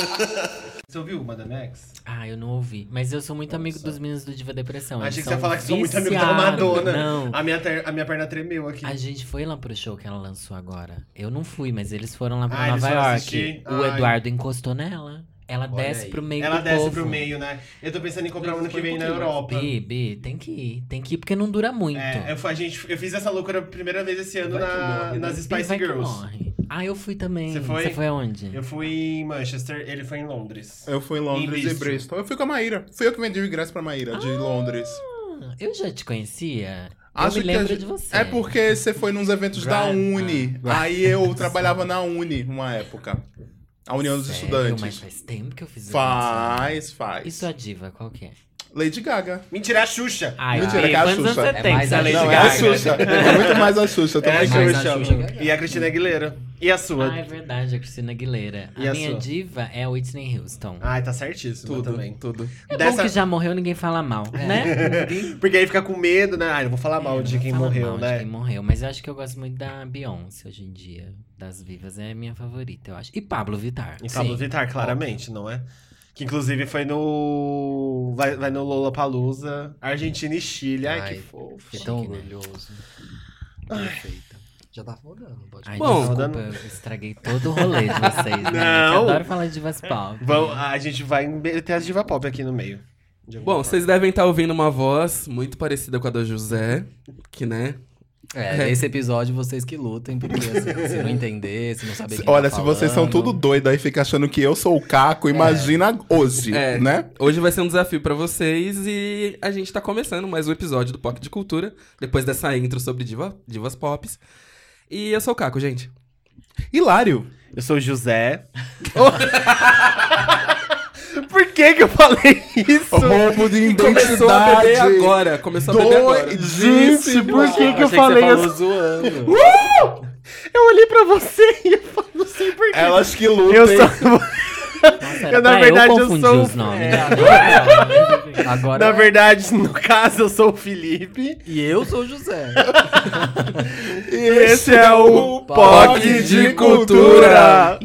Você ouviu Madame X? Ah, eu não ouvi. Mas eu sou muito amigo dos meninos do Diva Depressão. Achei que você ia falar que sou muito amigo da. Madonna. Não. A minha, ter- a minha perna tremeu aqui. A gente foi lá pro show que ela lançou agora. Eu não fui, mas eles foram lá pra Ah, Nova York. O Ai. Eduardo encostou nela. Ela Olha desce aí. pro meio Ela do desce povo. pro meio, né? Eu tô pensando em comprar Mas ano que vem um na Europa. Bi, Bi, tem que ir. Tem que ir, porque não dura muito. É, eu, a gente, eu fiz essa loucura a primeira vez esse ano na- morre, né? nas Spice vai que Girls. morre. Ah, eu fui também. Você foi? Você foi aonde? Eu fui em Manchester, ele foi em Londres. Eu fui em Em Londres e Bristol. Eu fui com a Maíra. Fui eu que vendi o ingresso pra Maíra, de Londres. Ah, eu já te conhecia. Acho eu que me a lembro gente- de você. É porque você foi nos eventos da Right. Uni. Ah, Aí eu trabalhava na Uni uma época. A União dos Sério? Estudantes. Mas faz tempo que eu fiz isso. Faz, faz. E sua diva, qual que é? Lady Gaga. Mentira, é a Xuxa. Ai, Mentira, Bi, que é a Xuxa. você É tem? mais a é Lady Não, Lady é a Gaga. Xuxa. É muito mais a Xuxa. Eu tô É a Xuxa. a Xuxa. E a Cristina Aguilera. E a sua? Ah, é verdade, a Cristina Aguilera. E a a minha sua? diva é a Whitney Houston. Ai, tá certíssimo Tudo, também. tudo. é dessa- bom que já morreu, ninguém fala mal, né? Porque aí fica com medo, né? Ai, não vou falar É, mal não de vou quem falar morreu, mal de né? quem morreu, mas eu acho que eu gosto muito da Beyoncé hoje em dia. Das vivas é a minha favorita, eu acho. E Pablo Vittar. E Pablo Vittar, claramente, não é? Que inclusive foi no. Vai, vai no Lollapalooza, Argentina e Chile. Ai, Ai, que fofo. Fiquei tão orgulhoso. Perfeita. Já tá rodando, pode Ai, Bom, desculpa, dando- eu estraguei todo o rolê de vocês, né? Não. Eu adoro falar de divas pop. Vamos, a gente vai meter as diva pop aqui no meio. Bom, forma. vocês devem estar ouvindo uma voz muito parecida com a da José, que, né? É, nesse episódio vocês que lutem, porque assim, se não entender, se não saber quem Olha, tá se vocês são tudo doido aí, fica achando que eu sou o Caco, imagina hoje, É. né? Hoje vai ser um desafio pra vocês e a gente tá começando mais um episódio do POC de Cultura, depois dessa intro sobre diva, divas pops. E eu sou o Caco, gente. Hilário. Eu sou o José. Por que que eu falei isso? Roubo de Começou a beber identidade. agora, começou a beber agora. Gente, por que que eu falei que isso? zoando. Eu olhei pra você e eu falei, não sei por quê. Elas que lutem. Eu sou... Nossa, Eu, na verdade, eu confundir sou- os nomes. É, agora, agora Na verdade, no caso, eu sou o Felipe. E eu sou o José. E esse é o POC POC de Cultura.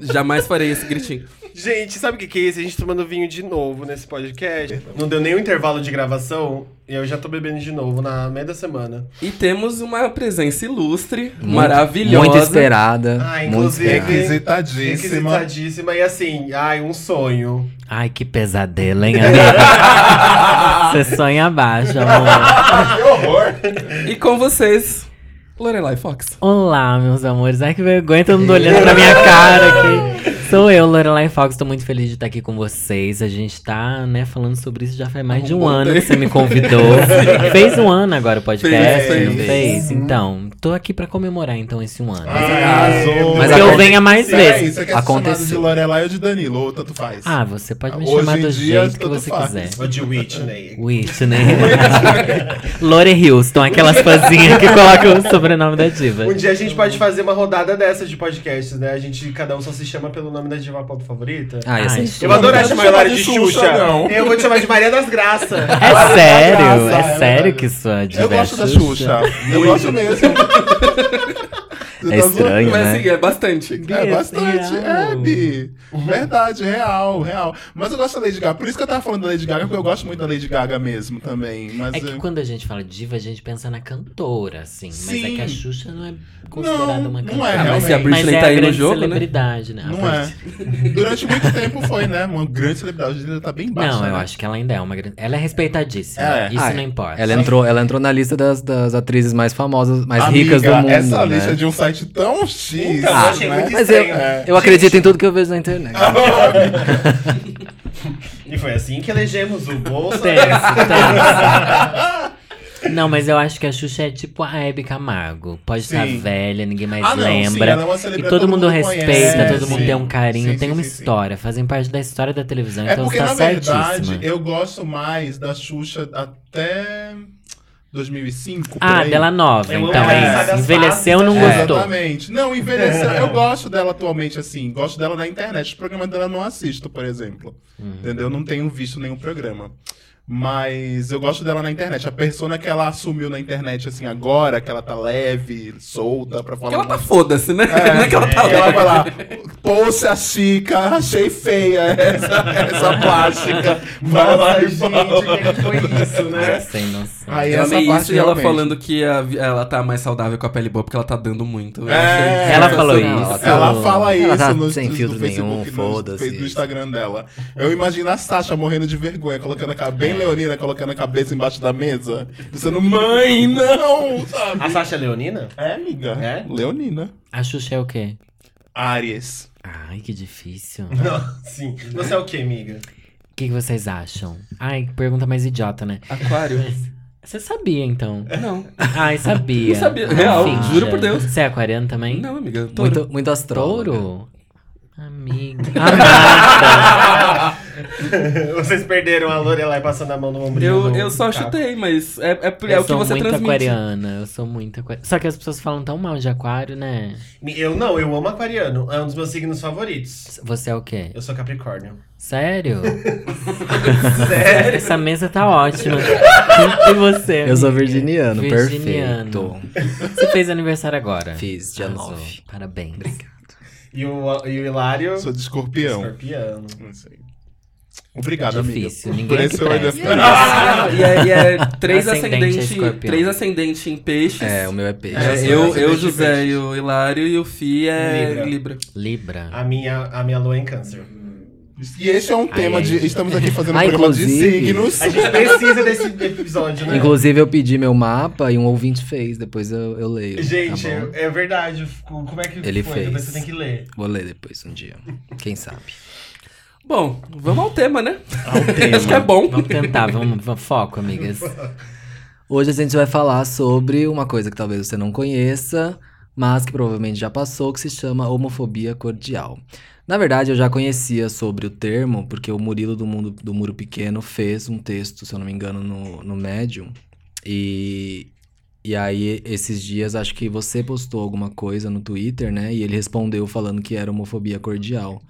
Jamais farei esse gritinho. Gente, sabe o que que é isso? A gente tomando vinho de novo nesse podcast. Não deu nenhum intervalo de gravação e eu já tô bebendo de novo na meia da semana. E temos uma presença ilustre, maravilhosa. Muito esperada. Ah, muito inclusive- esperada. Requisitadíssima. Requisitadíssima e assim, ai, um sonho. Ai, que pesadelo, hein, amiga? Você sonha abaixo, amor. que horror. E com vocês, Lorelai Fox. Olá, meus amores. Ai, que vergonha, todo mundo olhando pra minha cara aqui. Sou eu, Lorelai Fox. Tô muito feliz de estar aqui com vocês. A gente tá, né, falando sobre isso já faz mais de um bom ano tempo. que você me convidou. fez um ano agora o podcast, Fez, não fez. fez? Então, tô aqui pra comemorar, então, esse um ano. Arrasou. Mas que eu venha mais É, vezes. você quer ser Aconteceu. de Lorelai ou de Danilo, ou tanto faz. Ah, você pode me Hoje chamar do dia, jeito que você faz. quiser. Ou de Whitney. Whitney. Lore Houston, aquelas fãzinhas que colocam o sobrenome da diva. Um dia a gente pode fazer uma rodada dessa de podcasts, né? A gente, cada um só se chama pelo nome da diva pop favorita. Ah, ia Ai, ser Eu vou adorar não chamar ela de de Xuxa, Xuxa. não. Eu vou te chamar de Maria das Graças. É sério? graça, É é sério que sua diva Eu é gosto da Xuxa. Eu gosto mesmo. É tá estranho, Mas né? assim, é bastante. É bastante, real. é, Bi. Verdade, real, real. Mas eu gosto da Lady Gaga. Por isso que eu tava falando da Lady Gaga, porque eu gosto muito da Lady Gaga mesmo também. Mas É que eu- quando a gente fala diva, a gente pensa na cantora, assim. Mas é Sim. que a Xuxa não é considerada Não, uma não cantora. é, Ah, mas se a realmente. Britney Mas é tá a aí no jogo, né? celebridade, né? Não é. Durante muito tempo foi, né? Uma grande celebridade. Hoje ainda tá bem baixa. Não, eu né? acho que ela ainda é uma grande. Ela é respeitadíssima. É. Isso Ah, não importa. Ela entrou, ela entrou na lista das, das atrizes mais famosas, mais Amiga, ricas do mundo. Essa né? lista de um site tão X. Então, eu né? achei muito Mas eu. É. eu acredito em tudo que eu vejo na internet. E foi assim que elegemos o Bolsa. Tenso. Não, mas eu acho que a Xuxa é tipo a Hebe Camargo. Pode estar Sim. velha, ninguém mais Ah, não, sim, lembra. ela é uma e todo todo mundo mundo respeita, conhece, todo mundo sim. tem um carinho, Sim, tem sim, uma sim, sim. história, fazem parte da história da televisão. É então porque, está na verdade, certíssima. eu gosto mais da Xuxa até 2005. por Ah, aí. dela nova, Eu então é isso. Envelheceu, não gostou. Exatamente. Não, envelheceu. eu gosto dela atualmente, assim. Gosto dela na internet. Os programas dela eu não assisto, por exemplo. Uhum. Entendeu? Não tenho visto nenhum programa. Mas eu gosto dela na internet. A persona que ela assumiu na internet, assim, agora, que ela tá leve, solta, pra falar. Que ela tá foda-se, né? É, Não é que ela tá que ela vai lá, poxa chica, achei feia essa, essa plástica. Vai lá gente, que foi isso, né? Sem noção. Aí Eu essa amei parte isso e ela realmente. falando que a ela tá mais saudável com a pele boa porque ela tá dando muito. Eu É, Ela sensacional. falou isso. Ela tá- Ela fala isso Ela tá no, sem no filtro Facebook, nenhum, no- foda-se. no Instagram dela. Eu imagino a Sasha morrendo de vergonha, colocando a cabeça, bem leonina, colocando a cabeça embaixo da mesa, dizendo, mãe, não, sabe? A Sasha Leonina? É, amiga. É? Leonina. A Xuxa é o quê? Aries. Ai, que difícil. O Não, sim. Você é o quê, amiga? que, que vocês acham? Ai, pergunta mais idiota, né? Aquário. Você sabia, então? Não. Ai, sabia. Não sabia. Real, juro por Deus. Você é aquariano também? Não, amiga. Touro. Muito, muito astrólogo. Touro? Amiga. Amada. Vocês perderam a Lorelai passando a mão no ombro. Eu, eu só chutei, mas é, é, é eu o que sou você muito transmite. aquariana. Eu sou muito aquariana. Só que as pessoas falam tão mal de aquário, né? Eu não, eu amo aquariano. É um dos meus signos favoritos. Você é o quê? Eu sou Capricórnio. Sério? Sério? Essa mesa tá ótima. E você? Eu sou virginiano, Virginiano. perfeito. Você fez aniversário agora? Fiz, dia Arrasou. 9. Parabéns. E o, e o Hilário. Sou de escorpião. Escorpião. Não sei. Obrigado, Difícil, amiga. ninguém Por aqui esse ainda- E é, e é três Ascendente ascendentes escorpião. três ascendente em peixes. É, o meu é peixe. É, eu eu, ascendente José peixe. e o Hilário e o Fi é Libra. Libra. A minha, a minha lua é em câncer. E esse é um tema ai. de. Estamos aqui fazendo um Ah, programa de inclusive- signos. A gente precisa desse episódio, né? Inclusive, eu pedi meu mapa e um ouvinte fez, depois eu, eu leio. Gente, tá é verdade. Como é que Ele foi? fez. Depois você tem que ler. Vou ler depois um dia. Quem sabe? Bom, vamos ao tema, né? Ao tema. Acho que é bom. Vamos tentar, vamos, vamos foco, amigas. Hoje a gente vai falar sobre uma coisa que talvez você não conheça, mas que provavelmente já passou, que se chama homofobia cordial. Na verdade, eu já conhecia sobre o termo, porque o Murilo do, Mundo, do Muro Pequeno fez um texto, se eu não me engano, no, no Medium. E, e aí, esses dias, acho que você postou alguma coisa no Twitter, né? E ele respondeu falando que era homofobia cordial.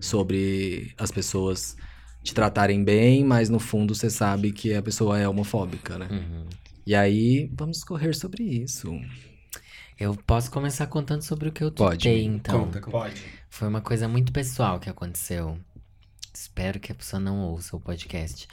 Sobre as pessoas te tratarem bem, mas no fundo você sabe que a pessoa é homofóbica, né? Uhum. E aí, vamos correr sobre isso. Eu posso começar contando sobre o que eu Pode. tutei, então. Conta. Pode. Foi uma coisa muito pessoal que aconteceu. Espero que a pessoa não ouça o podcast.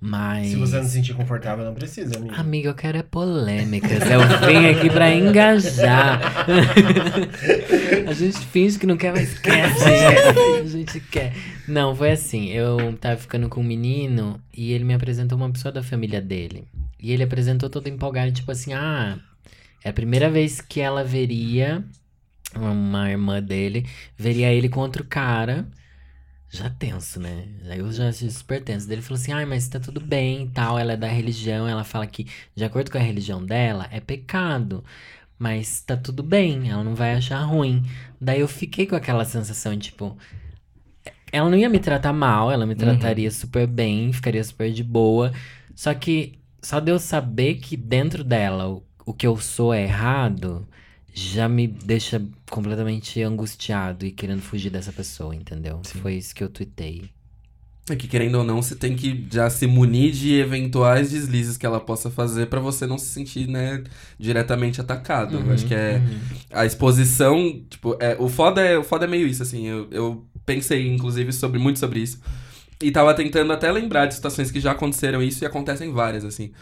Mas. Se você não se sentir confortável, não precisa, amigo. Amiga, eu quero é polêmicas. Eu vim aqui pra engajar. a gente finge que não quer, mas quer, gente. A gente quer. Não, foi assim. Eu tava ficando com um menino e ele me apresentou uma pessoa da família dele. E ele apresentou todo empolgado, tipo assim, ah, é a primeira vez que ela veria uma irmã dele, veria ele com outro cara. Já tenso, né? Eu já achei super tenso. Daí Ele falou assim: ai, mas tá tudo bem e tal. Ela é da religião. Ela fala que, de acordo com a religião dela, é pecado. Mas tá tudo bem, ela não vai achar ruim. Daí eu fiquei com aquela sensação, tipo. Ela não ia me tratar mal, ela me trataria super bem, ficaria super de boa. Só que só de eu saber que dentro dela o, o que eu sou é errado, já me deixa completamente angustiado e querendo fugir dessa pessoa, entendeu? Foi isso que eu tuitei. É que querendo ou não, você tem que já se munir de eventuais deslizes que ela possa fazer pra você não se sentir, né, diretamente atacado. Eu acho que é a exposição, tipo, é, o foda é, o foda é meio isso assim. Eu, eu pensei inclusive sobre muito sobre isso. E tava tentando até lembrar de situações que já aconteceram isso e acontecem várias, assim.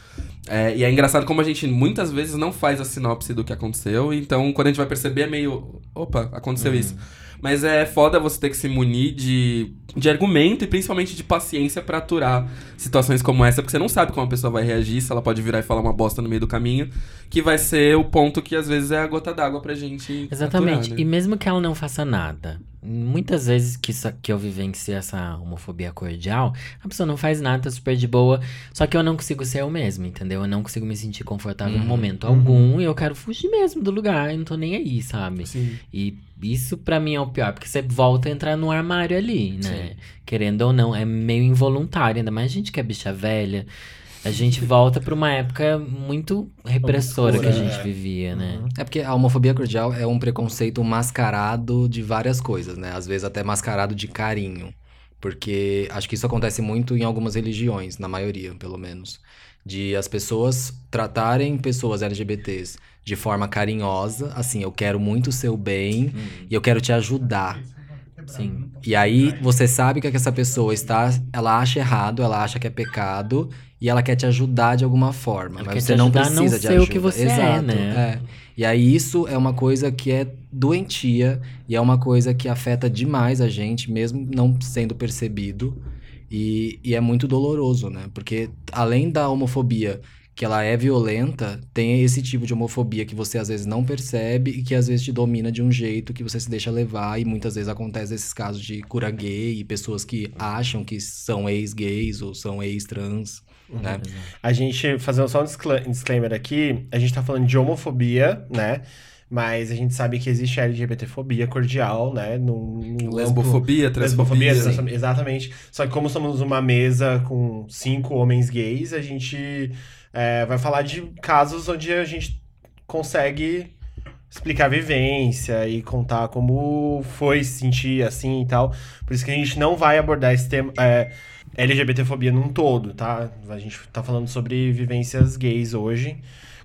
É, e é engraçado como a gente muitas vezes não faz a sinopse do que aconteceu, então quando a gente vai perceber é meio. Opa, aconteceu isso. Mas é foda você ter que se munir de, de argumento e principalmente de paciência pra aturar situações como essa, porque você não sabe como a pessoa vai reagir, se ela pode virar e falar uma bosta no meio do caminho, que vai ser o ponto que às vezes é a gota d'água pra gente. Exatamente. aturar, E né? mesmo que ela não faça nada, muitas vezes que, isso, que eu vivencio essa homofobia cordial, a pessoa não faz nada, tá super de boa. Só que eu não consigo ser eu mesmo, entendeu? Eu não consigo me sentir confortável em momento algum e eu quero fugir mesmo do lugar. Eu não tô nem aí, sabe? Sim. E isso pra mim é o pior, porque você volta a entrar no armário ali, né? Querendo ou não, é meio involuntário, ainda mais a gente que é bicha velha. A gente volta pra uma época muito repressora que a gente É. vivia, né? É porque a homofobia cordial é um preconceito mascarado de várias coisas, né? Às vezes até mascarado de carinho. Porque acho que isso acontece muito em algumas religiões, na maioria, pelo menos. De as pessoas tratarem pessoas LGBTs de forma carinhosa, assim, eu quero muito o seu bem e eu quero te ajudar. Sim. E aí você sabe que essa pessoa está, ela acha errado, ela acha que é pecado e ela quer te ajudar de alguma forma, Ela mas você não precisa não de ser ajuda. o que você é, Exato, né? é. E aí isso é uma coisa que é doentia e é uma coisa que afeta demais a gente, mesmo não sendo percebido. E, e é muito doloroso, né? Porque além da homofobia, que ela é violenta, tem esse tipo de homofobia que você às vezes não percebe e que às vezes te domina de um jeito que você se deixa levar. E muitas vezes acontece esses casos de cura gay e pessoas que acham que são ex-gays ou são ex-trans, né? A gente, fazendo só um discla- disclaimer aqui, a gente tá falando de homofobia, né? Mas a gente sabe que existe a LGBTfobia cordial, né? No, no Lesbofobia, amplo- Lesbofobia, transfobia. trans- exatamente. Só que como somos uma mesa com cinco homens gays, a gente é, vai falar de casos onde a gente consegue explicar a vivência e contar como foi se sentir assim e tal. Por isso que a gente não vai abordar esse tema é, LGBTfobia num todo, tá? A gente tá falando sobre vivências gays hoje.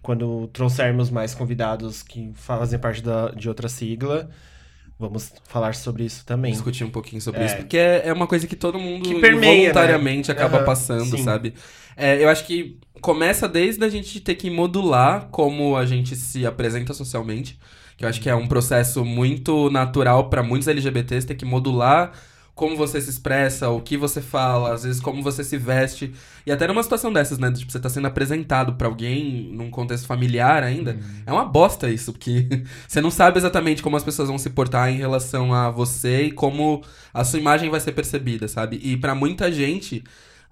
Quando trouxermos mais convidados que fazem parte da, de outra sigla, vamos falar sobre isso também. discutir um pouquinho sobre É. isso, porque é, é uma coisa que todo mundo Que permeia, voluntariamente né? acaba Aham, passando, sim. sabe? É, eu acho que começa desde a gente ter que modular como a gente se apresenta socialmente, que eu acho que é um processo muito natural para muitos LGBTs ter que modular como você se expressa, o que você fala, às vezes como você se veste. E até numa situação dessas, né? Tipo, você tá sendo apresentado pra alguém num contexto familiar ainda. É uma bosta isso, porque você não sabe exatamente como as pessoas vão se portar em relação a você e como a sua imagem vai ser percebida, sabe? E pra muita gente,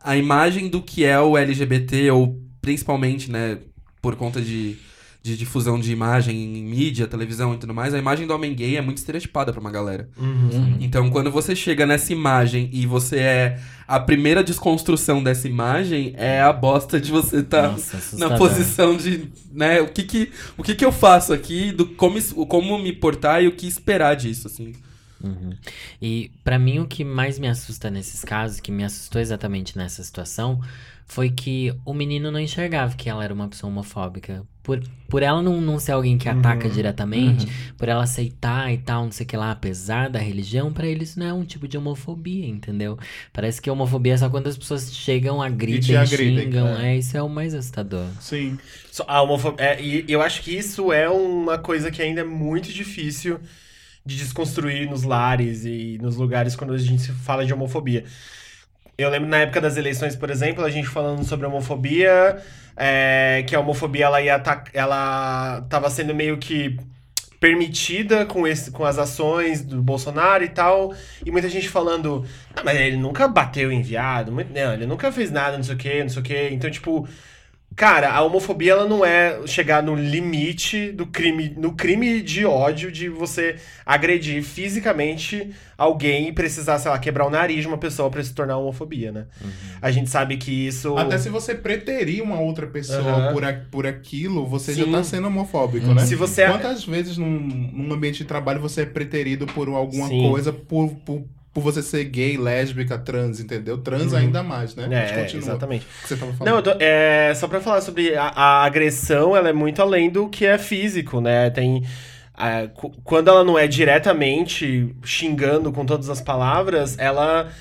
a imagem do que é o LGBT, ou principalmente, né, por conta de, de difusão de imagem em mídia, televisão e tudo mais, a imagem do homem gay é muito estereotipada pra uma galera. Uhum. Então, quando você chega nessa imagem e você é a primeira desconstrução dessa imagem, é a bosta de você estar Nossa, na posição de, né, o que que, o que que eu faço aqui, do como, como me portar e o que esperar disso, assim. Uhum. E pra mim o que mais me assusta nesses casos, que me assustou exatamente nessa situação, foi que o menino não enxergava que ela era uma pessoa homofóbica. Por, por ela não, não ser alguém que ataca diretamente, por ela aceitar e tal, não sei o que lá, apesar da religião, pra eles não é um tipo de homofobia, entendeu? Parece que a homofobia é só quando as pessoas chegam, agridem, agridem, xingam. é. É, isso é o mais assustador. Sim. A homofobia. é, e eu acho que isso é uma coisa que ainda é muito difícil de desconstruir nos lares e nos lugares quando a gente fala de homofobia. Eu lembro na época das eleições, por exemplo, a gente falando sobre homofobia, é, que a homofobia ela ia atac- ela tava sendo meio que permitida com, esse, com as ações do Bolsonaro e tal, e muita gente falando, ah, mas ele nunca bateu em viado, não, ele nunca fez nada, não sei o que, não sei o que, então, tipo, Cara, a homofobia ela não é chegar no limite do crime, no crime de ódio de você agredir fisicamente alguém e precisar, sei lá, quebrar o nariz de uma pessoa pra se tornar homofobia, né? A gente sabe que isso Até se você preterir uma outra pessoa Aham. por, a- por aquilo, você já Sim. tá sendo homofóbico, né? Se você- Quantas vezes num, num ambiente de trabalho você é preterido por alguma Sim. coisa por, por, por você ser gay, lésbica, trans, entendeu? Trans ainda mais, né? É, exatamente. Você tava Não, falando. eu tô- é, só pra falar sobre a, a agressão, ela é muito além do que é físico, né? Tem. cu- quando ela não é diretamente xingando com todas as palavras, ela.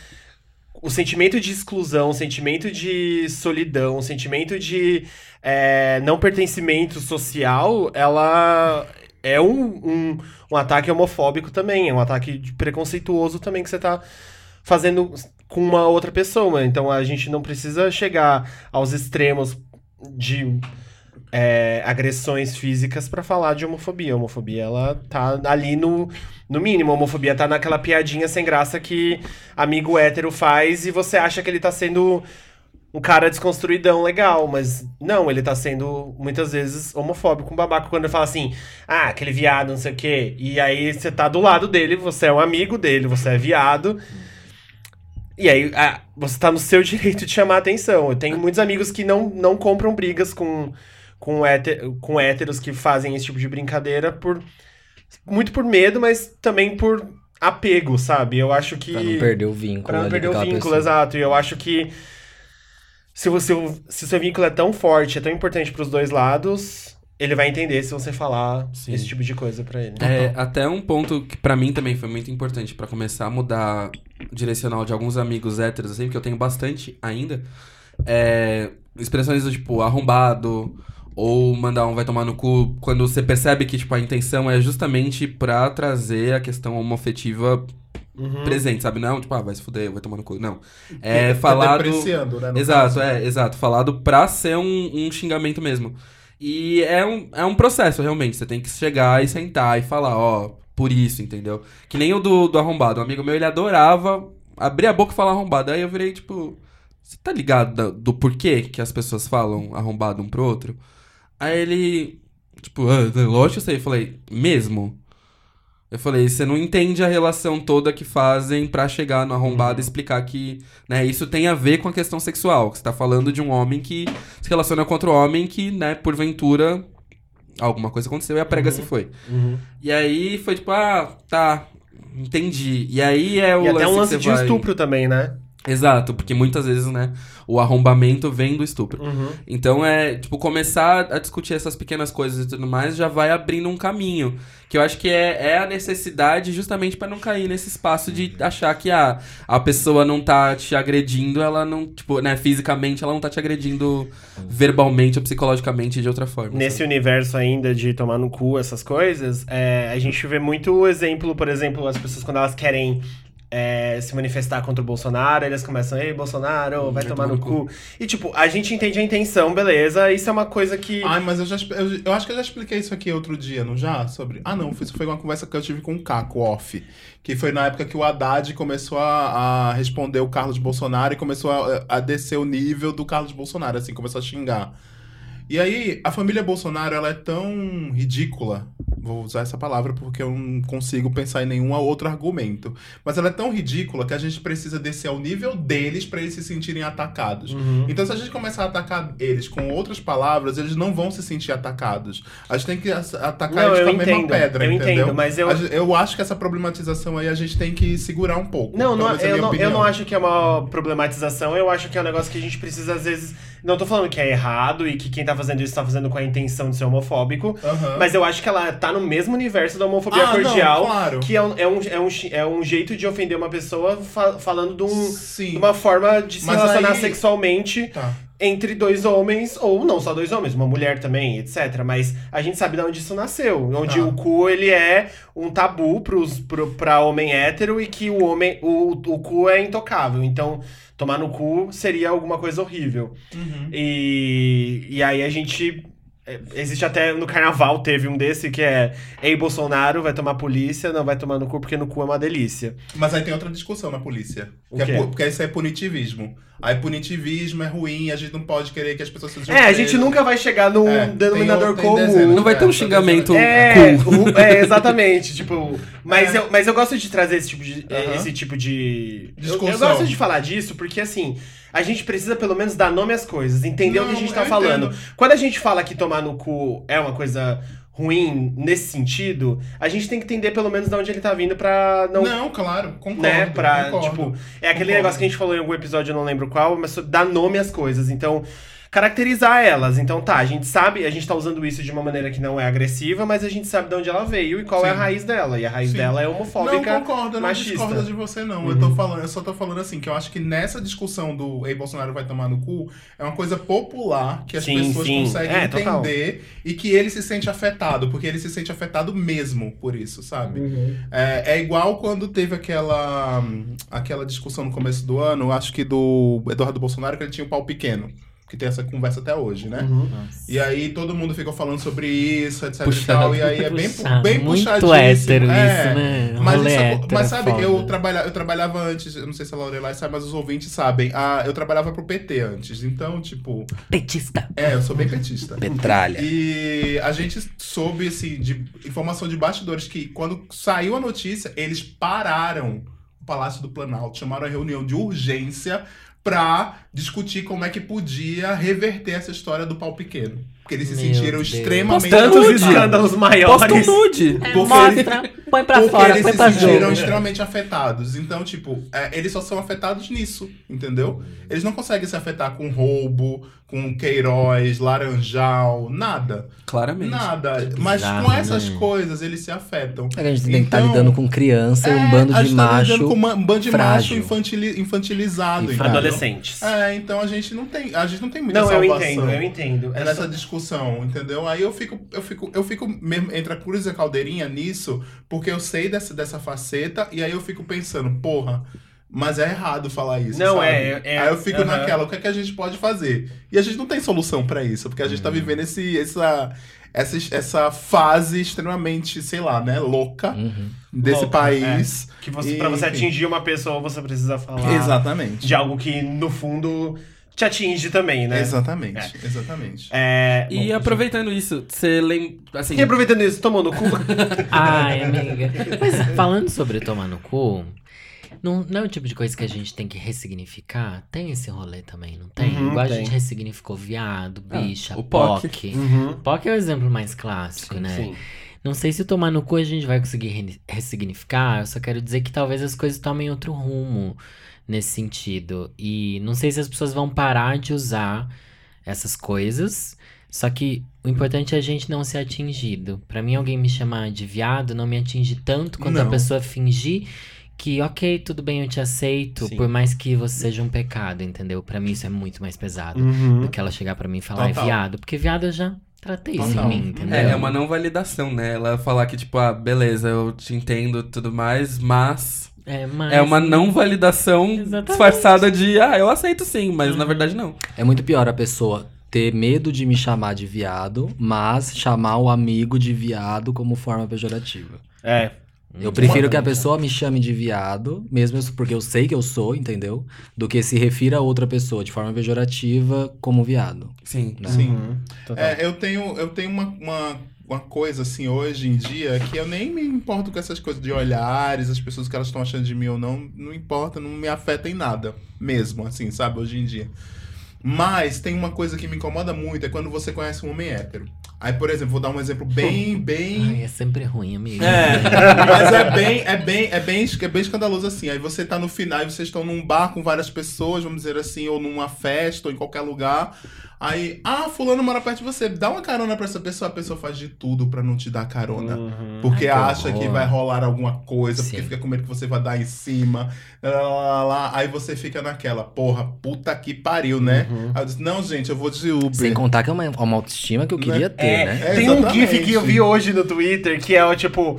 O sentimento de exclusão, o sentimento de solidão, o sentimento de é, não pertencimento social, ela é um, um, um ataque homofóbico também, é um ataque preconceituoso também que você tá fazendo com uma outra pessoa. Então a gente não precisa chegar aos extremos de é, agressões físicas pra falar de homofobia. A homofobia, ela tá ali no, no mínimo. A homofobia tá naquela piadinha sem graça que amigo hétero faz e você acha que ele tá sendo um cara desconstruidão legal, mas não, ele tá sendo muitas vezes homofóbico, um babaca, quando ele fala assim, ah, aquele viado, não sei o quê. E aí você tá do lado dele, você é um amigo dele, você é viado. E aí, ah, você tá no seu direito de chamar a atenção. Eu tenho muitos amigos que não, não compram brigas com, com, héter, com héteros que fazem esse tipo de brincadeira por. Muito por medo, mas também por apego, sabe? Eu acho que. Pra não perder o vínculo. Pra não perder o vínculo, pessoa. exato. E eu acho que se você se o seu vínculo é tão forte, é tão importante pros dois lados, ele vai entender se você falar Sim. esse tipo de coisa pra ele. É, até um ponto que pra mim também foi muito importante pra começar a mudar direcional de alguns amigos héteros, assim, que eu tenho bastante ainda. É, expressões do tipo arrombado ou mandar um vai tomar no cu, quando você percebe que tipo a intenção é justamente pra trazer a questão homofetiva Uhum. presente, sabe? Não, tipo, ah, vai se fuder, vai tomar no cu. Não. É Tá falado depreciando, né, Exato, caso. é, exato. Falado pra ser um, um xingamento mesmo. E é um, é um processo, realmente. Você tem que chegar e sentar e falar, ó, por isso, entendeu? Que nem o do, do arrombado. Um amigo meu, ele adorava abrir a boca e falar arrombado. Aí eu virei, tipo, você tá ligado da- do porquê que as pessoas falam arrombado um pro outro? Aí ele, tipo, ah, lógico que eu sei. Eu falei, mesmo? Eu falei, você não entende a relação toda que fazem pra chegar no arrombado e explicar que, né, isso tem a ver com a questão sexual. que Você tá falando de um homem que se relaciona com outro homem que, né, porventura, alguma coisa aconteceu e a prega se foi. Uhum. E aí foi tipo, ah, tá, entendi. E aí é o E até um que lance de vai- estupro também, né? Exato, porque muitas vezes, né, o arrombamento vem do estupro. Uhum. Então é, tipo, começar a discutir essas pequenas coisas e tudo mais já vai abrindo um caminho. Que eu acho que é, é a necessidade justamente pra não cair nesse espaço de achar que ah, a pessoa não tá te agredindo, ela não, tipo, né, fisicamente ela não tá te agredindo verbalmente ou psicologicamente de outra forma. Nesse sabe? universo ainda de tomar no cu, essas coisas, é, a gente vê muito exemplo, por exemplo, as pessoas quando elas querem é, se manifestar contra o Bolsonaro, eles começam, ei, Bolsonaro, vai tomar no cu. E, tipo, a gente entende a intenção, beleza, isso é uma coisa que... Ai, mas eu já eu, eu acho que eu já expliquei isso aqui outro dia, não já? Sobre. Ah, não, isso foi uma conversa que eu tive com o Caco off. Que foi na época que o Haddad começou a, a responder o Carlos Bolsonaro e começou a, a descer o nível do Carlos Bolsonaro, assim, começou a xingar. E aí, a família Bolsonaro, ela é tão ridícula. Vou usar essa palavra porque eu não consigo pensar em nenhum outro argumento. Mas ela é tão ridícula que a gente precisa descer ao nível deles pra eles se sentirem atacados. Uhum. Então, se a gente começar a atacar eles com outras palavras, eles não vão se sentir atacados. A gente tem que atacar Não, eles com a mesma entendo, pedra, eu entendeu? entendo, mas eu- eu acho que essa problematização aí a gente tem que segurar um pouco. Não, não é a eu, minha não, eu não acho que é uma problematização, eu acho que é um negócio que a gente precisa, às vezes. Não tô falando que é errado e que quem tá fazendo isso tá fazendo com a intenção de ser homofóbico, Aham. mas eu acho que ela tá no mesmo universo da homofobia Ah, não, cordial, claro. que é um, é, um, é, um, é um jeito de ofender uma pessoa fa- falando de, um, de uma forma de se Mas relacionar aí- sexualmente Tá. entre dois homens, ou não só dois homens, uma mulher também, etc. Mas a gente sabe de onde isso nasceu. Onde Ah. o cu, ele é um tabu pros, pro, pra homem hétero e que o homem, o, o cu é intocável. Então, tomar no cu seria alguma coisa horrível. Uhum. E, e aí a gente... é, Existe até no carnaval teve um desse que é Ei Bolsonaro, vai tomar polícia, não vai tomar no cu porque no cu é uma delícia. Mas aí tem outra discussão na polícia. O Que é porque isso é punitivismo. Aí punitivismo é ruim, a gente não pode querer que as pessoas sejam É, a gente presas. nunca vai chegar num É, denominador tem- tem comum. Não vai ter um É, xingamento É, o- é, exatamente. tipo, mas, É. eu, mas eu gosto de trazer esse tipo de. Aham. Esse tipo de. Eu, eu Discussão. gosto de falar disso porque, assim, a gente precisa pelo menos dar nome às coisas, entender o que a gente tá falando. entendo. Quando a gente fala que tomar no cu é uma coisa ruim nesse sentido, a gente tem que entender pelo menos de onde ele tá vindo pra não. Não, claro, concordo. né, pra, concordo. tipo, é aquele Concordo. negócio que a gente falou em algum episódio, eu não lembro qual, mas dar nome às coisas. Então, caracterizar elas. Então, tá, a gente sabe, a gente tá usando isso de uma maneira que não é agressiva, mas a gente sabe de onde ela veio e qual é a Sim. raiz dela. E a raiz Sim. dela é Não homofóbica. concordo, eu não machista. discordo de você, não. Uhum. Eu tô falando, eu só tô falando assim, que eu acho que nessa discussão do Ei Bolsonaro vai tomar no cu, é uma coisa popular que as Sim, pessoas sim. conseguem É, total. entender e que ele se sente afetado, porque ele se sente afetado mesmo por isso, sabe? Uhum. É, é igual quando teve aquela, aquela discussão no começo do ano, acho que do Eduardo Bolsonaro, que ele tinha o pau pequeno. Que tem essa conversa até hoje, né? Uhum. E aí todo mundo ficou falando sobre isso, etc e Puxado. tal. E aí é bem, Puxado, bem muito puxadíssimo. hétero é. isso, né? Mas, isso, hétero mas sabe, foda. eu, trabalha, eu trabalhava antes, eu não sei se a Lorelai sabe, mas os ouvintes sabem. Ah, eu trabalhava pro PT antes. Então, tipo, Petista. é, eu sou bem petista. Petralha. E a gente soube, assim, de informação de bastidores que quando saiu a notícia, eles pararam o Palácio do Planalto, chamaram a reunião de urgência pra discutir como é que podia reverter essa história do pau pequeno. Porque eles se Meu sentiram Deus. extremamente Tantos afetados. escândalos Posta maiores. um nude. É, Porque mostra, põe pra Porque fora, eles põe se pra sentiram jogo. extremamente afetados. Então, tipo, é, eles só são afetados nisso, entendeu? Eles não conseguem se afetar com roubo, com Queiroz, Laranjal, nada. Claramente. Nada. Mas bizarro, com essas né? coisas, eles se afetam. É que a gente tem que estar Então, lidando com criança e um É, bando a de gente tá macho. lidando com uma- um bando de macho frágil. infantili- infantilizado, entendeu? Adolescentes. É, então a gente não tem, a gente não tem muita Não, eu salvação. entendo, eu entendo. É É nessa só- discussão, entendeu? Aí eu fico, eu fico, eu fico mesmo entre a cruz e a caldeirinha nisso, porque eu sei dessa, dessa faceta, e aí eu fico pensando, porra, mas é errado falar isso. Não, sabe? é- é- Aí eu fico aham. naquela, o que é que a gente pode fazer? E a gente não tem solução pra isso, porque a gente tá vivendo esse, essa, essa, essa fase extremamente, sei lá, né, louca Uhum. desse Louca, país. Que você, E, pra você enfim. atingir uma pessoa, você precisa falar Exatamente. de algo que, no fundo, te atinge também, né? Exatamente, exatamente. É, E aproveitando isso, você lembra. Assim, E aproveitando isso, tomou no cu. Ai, amiga. Mas falando sobre tomar no cu, não, não é o tipo de coisa que a gente tem que ressignificar? Tem esse rolê também, não tem? Uhum, Igual a tem. gente ressignificou viado, bicha, o POC. POC. Uhum. POC é o exemplo mais clássico, né? Sim. Não sei se tomar no cu a gente vai conseguir re- ressignificar, eu só quero dizer que talvez as coisas tomem outro rumo nesse sentido. E não sei se as pessoas vão parar de usar essas coisas, só que o importante é a gente não ser atingido. Pra mim, alguém me chamar de viado não me atinge tanto quanto a Não. pessoa fingir que, ok, tudo bem, eu te aceito, Sim. por mais que você seja um pecado, entendeu? Pra mim, isso é muito mais pesado Uhum. do que ela chegar pra mim e falar, Total. é viado. Porque viado eu já tratei isso em mim, entendeu? É, é uma não validação, né? Ela falar que, tipo, ah, beleza, eu te entendo e tudo mais, mas. É, mas... É uma não validação Exatamente. disfarçada de, ah, eu aceito sim, mas na verdade não. É muito pior a pessoa ter medo de me chamar de viado, mas chamar o amigo de viado como forma pejorativa. É. Eu prefiro que a pessoa me chame de viado, mesmo porque eu sei que eu sou, entendeu? Do que se refira a outra pessoa de forma pejorativa como viado. Sim. né? Sim. Uhum. É, eu tenho, eu tenho uma, uma, uma coisa, assim, hoje em dia, que eu nem me importo com essas coisas de olhares, as pessoas que elas estão achando de mim ou não, não importa, não me afeta em nada, mesmo, assim, sabe, hoje em dia. Mas tem uma coisa que me incomoda muito, é quando você conhece um homem hétero. Aí, por exemplo, vou dar um exemplo bem, bem... Ai, é sempre ruim, amigo. É, mas é bem, é bem, é bem, é bem escandaloso assim. Aí você tá no final, e vocês estão num bar com várias pessoas, vamos dizer assim, ou numa festa, ou em qualquer lugar. Aí, ah, fulano mora perto de você, dá uma carona pra essa pessoa, a pessoa faz de tudo pra não te dar carona. Uhum. Porque Ai, que acha que vai rolar alguma coisa, porque Sim. fica com medo que você vai dar em cima. Lá, lá, lá. Aí você fica naquela, porra, puta que pariu, né? Uhum. Aí eu disse, não, gente, eu vou de Uber. Sem contar que é uma, uma autoestima que eu queria ter, É, né? É, tem um. GIF que eu vi hoje no Twitter que é o tipo.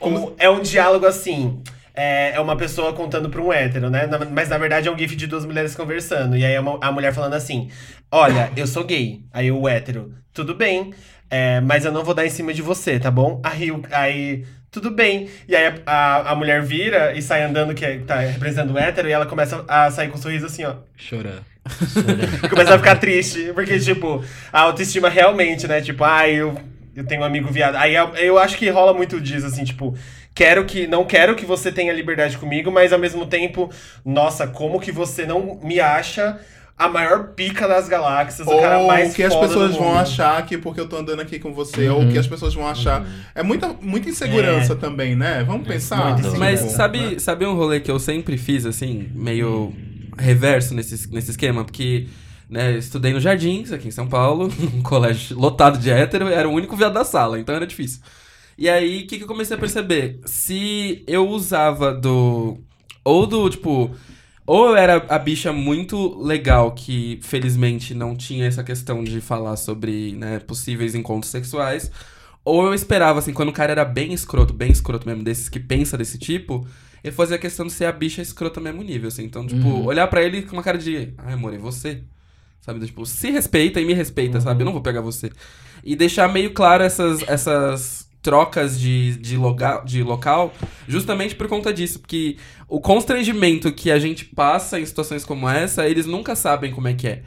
um- é um diálogo assim. É, é uma pessoa contando pra um hétero, né? Mas na verdade é um GIF de duas mulheres conversando. E aí é a mulher falando assim: Olha, eu sou gay. Aí o hétero, tudo bem, é, mas eu não vou dar em cima de você, tá bom? Aí, aí tudo bem. E aí a, a, a mulher vira e sai andando, que é- tá representando o hétero, e ela começa a sair com um sorriso assim, ó. Chorando. Começa a ficar triste, porque, tipo, a autoestima realmente, né? Tipo, ai, eu, eu tenho um amigo viado. Aí eu, eu acho que rola muito disso, assim, tipo, quero que. Não quero que você tenha liberdade comigo, mas ao mesmo tempo, nossa, como que você não me acha a maior pica das galáxias, o cara Ou mais que as pessoas vão achar que porque eu tô andando aqui com você, ou que as pessoas vão achar. É muita, muita insegurança também, né? Vamos pensar. muita assim, Mas sabe, né? sabe um rolê que eu sempre fiz, assim, meio reverso nesse, nesse esquema? Porque, né, estudei no Jardins, aqui em São Paulo, um colégio lotado de hétero, era o único viado da sala, então era difícil. E aí, o que, que eu comecei a perceber? Se eu usava do. Ou do, tipo. Ou eu era a bicha muito legal, que felizmente não tinha essa questão de falar sobre né, possíveis encontros sexuais. Ou eu esperava, assim, quando o cara era bem escroto, bem escroto mesmo, desses que pensa desse tipo, eu fazia a questão de ser a bicha escrota mesmo nível, assim. Então, tipo, Uhum. olhar pra ele com uma cara de, ai, amor, é você? Sabe? Tipo, se respeita e me respeita, sabe? Eu não vou pegar você. E deixar meio claro essas, essas trocas de, de, loga, de local, justamente por conta disso. Porque o constrangimento que a gente passa em situações como essa, eles nunca sabem como é que é.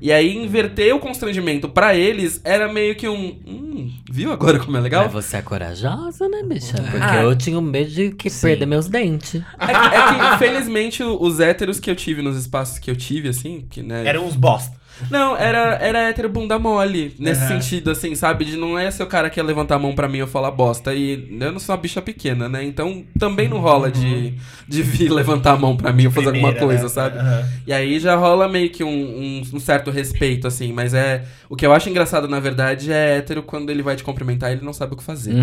E aí, inverter o constrangimento pra eles era meio que um. Hum, viu agora como é legal? Mas você é corajosa, né, bicha? Porque Ah. eu tinha um medo de que Sim. perder meus dentes. É que, é que, felizmente, o- os héteros que eu tive nos espaços que eu tive, assim, que, né. Eram uns bosta. Não, era, era hétero bunda mole. Nesse Aham. sentido, assim, sabe? De não é ser o cara que ia levantar a mão pra mim e eu falar bosta. E eu não sou uma bicha pequena, né? Então também não rola de, de vir levantar a mão pra mim ou fazer alguma coisa, né? sabe? Aham. E aí já rola meio que um, um- um certo respeito, assim. Mas é. O que eu acho engraçado, na verdade, é hétero quando ele vai te cumprimentar ele não sabe o que fazer.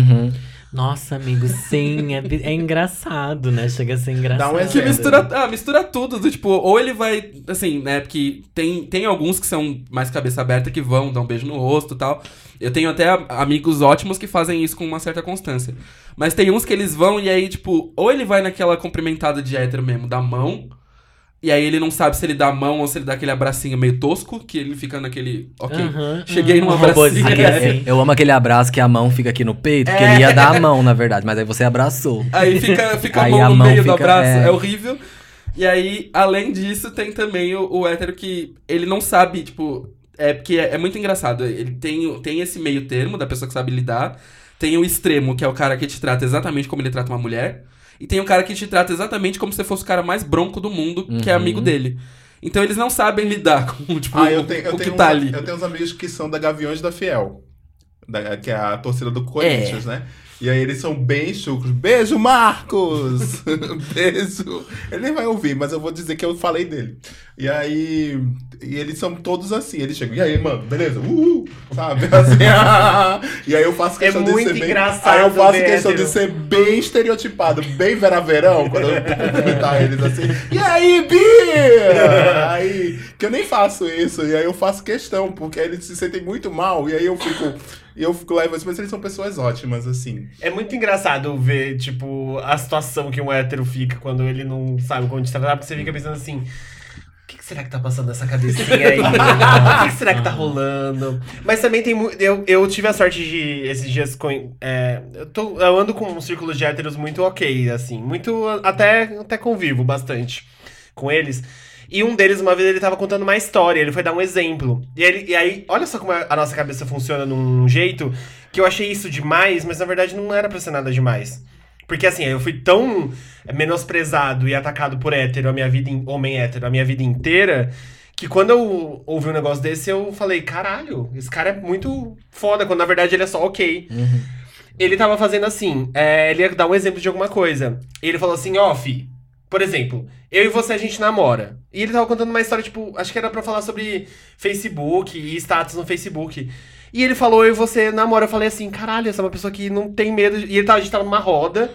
Nossa, amigo, sim, é, é engraçado, né? Chega a ser engraçado. Dá um Que mistura, ah, mistura tudo, do tipo, ou ele vai, assim, né, porque tem, tem alguns que são mais cabeça aberta que vão dar um beijo no rosto e tal. Eu tenho até amigos ótimos que fazem isso com uma certa constância. Mas tem uns que eles vão e aí, tipo, ou ele vai naquela cumprimentada de hétero mesmo, da mão, e aí ele não sabe se ele dá a mão ou se ele dá aquele abracinho meio tosco, que ele fica naquele, ok, Aham, cheguei num um abracinho. Aquele- assim. Eu amo aquele abraço que a mão fica aqui no peito, que ele ia dar a mão, na verdade, mas aí você abraçou. Aí fica, fica a Aí mão a no mão meio do fica- abraço, é. é. horrível. E aí, além disso, tem também o, o hétero que ele não sabe, tipo. É porque é, é muito engraçado. Ele tem, tem esse meio termo da pessoa que sabe lidar. Tem o extremo, que é o cara que te trata exatamente como ele trata uma mulher. E tem o cara que te trata exatamente como se fosse o cara mais bronco do mundo, que é Uhum. amigo dele. Então eles não sabem lidar com, tipo, Ah, eu o- tenho, eu o tenho que tá uns, ali. Eu tenho uns amigos que são da Gaviões da Fiel. da- que é a torcida do Corinthians, né? E aí eles são bem chucros. Beijo, Marcos! Beijo! Ele nem vai ouvir, mas eu vou dizer que eu falei dele. E aí. E eles são todos assim. Eles chegam, e aí, mano, beleza? Uhul! Sabe? Assim, ah, e aí eu faço questão de muito ser bem. Aí eu faço ver questão hétero. de ser bem estereotipado, bem Vera Verão, quando eu cumprimentar eles assim. E aí, Bia? Aí, que eu nem faço isso. E aí eu faço questão, porque eles se sentem muito mal. E aí eu fico. E eu fico lá e mas eles são pessoas ótimas, assim. É muito engraçado ver, tipo, a situação que um hétero fica quando ele não sabe como te tratar, porque você fica pensando assim. O que, que será que tá passando nessa cabecinha aí? O que, que será que tá rolando? Mas também tem muito. Eu, eu tive a sorte de, esses dias, com, é, eu, tô, eu ando com um círculo de héteros muito ok, assim. Muito. Até, até convivo bastante com eles. E um deles, uma vez, ele tava contando uma história, ele foi dar um exemplo. E, ele, e aí, olha só como a nossa cabeça funciona num jeito que eu achei isso demais, mas na verdade não era pra ser nada demais. Porque assim, eu fui tão menosprezado e atacado por hétero, a minha vida, in- homem hétero, a minha vida inteira, que quando eu ouvi um negócio desse, eu falei, caralho, esse cara é muito foda, quando na verdade ele é só ok. Ele tava fazendo assim, é, ele ia dar um exemplo de alguma coisa. Ele falou assim, ó, fi, por exemplo, eu e você a gente namora. E ele tava contando uma história, tipo, acho que era pra falar sobre Facebook e status no Facebook. E ele falou, e você namora. Eu falei assim, caralho, essa é uma pessoa que não tem medo. de-" E ele tava, a gente tava numa roda.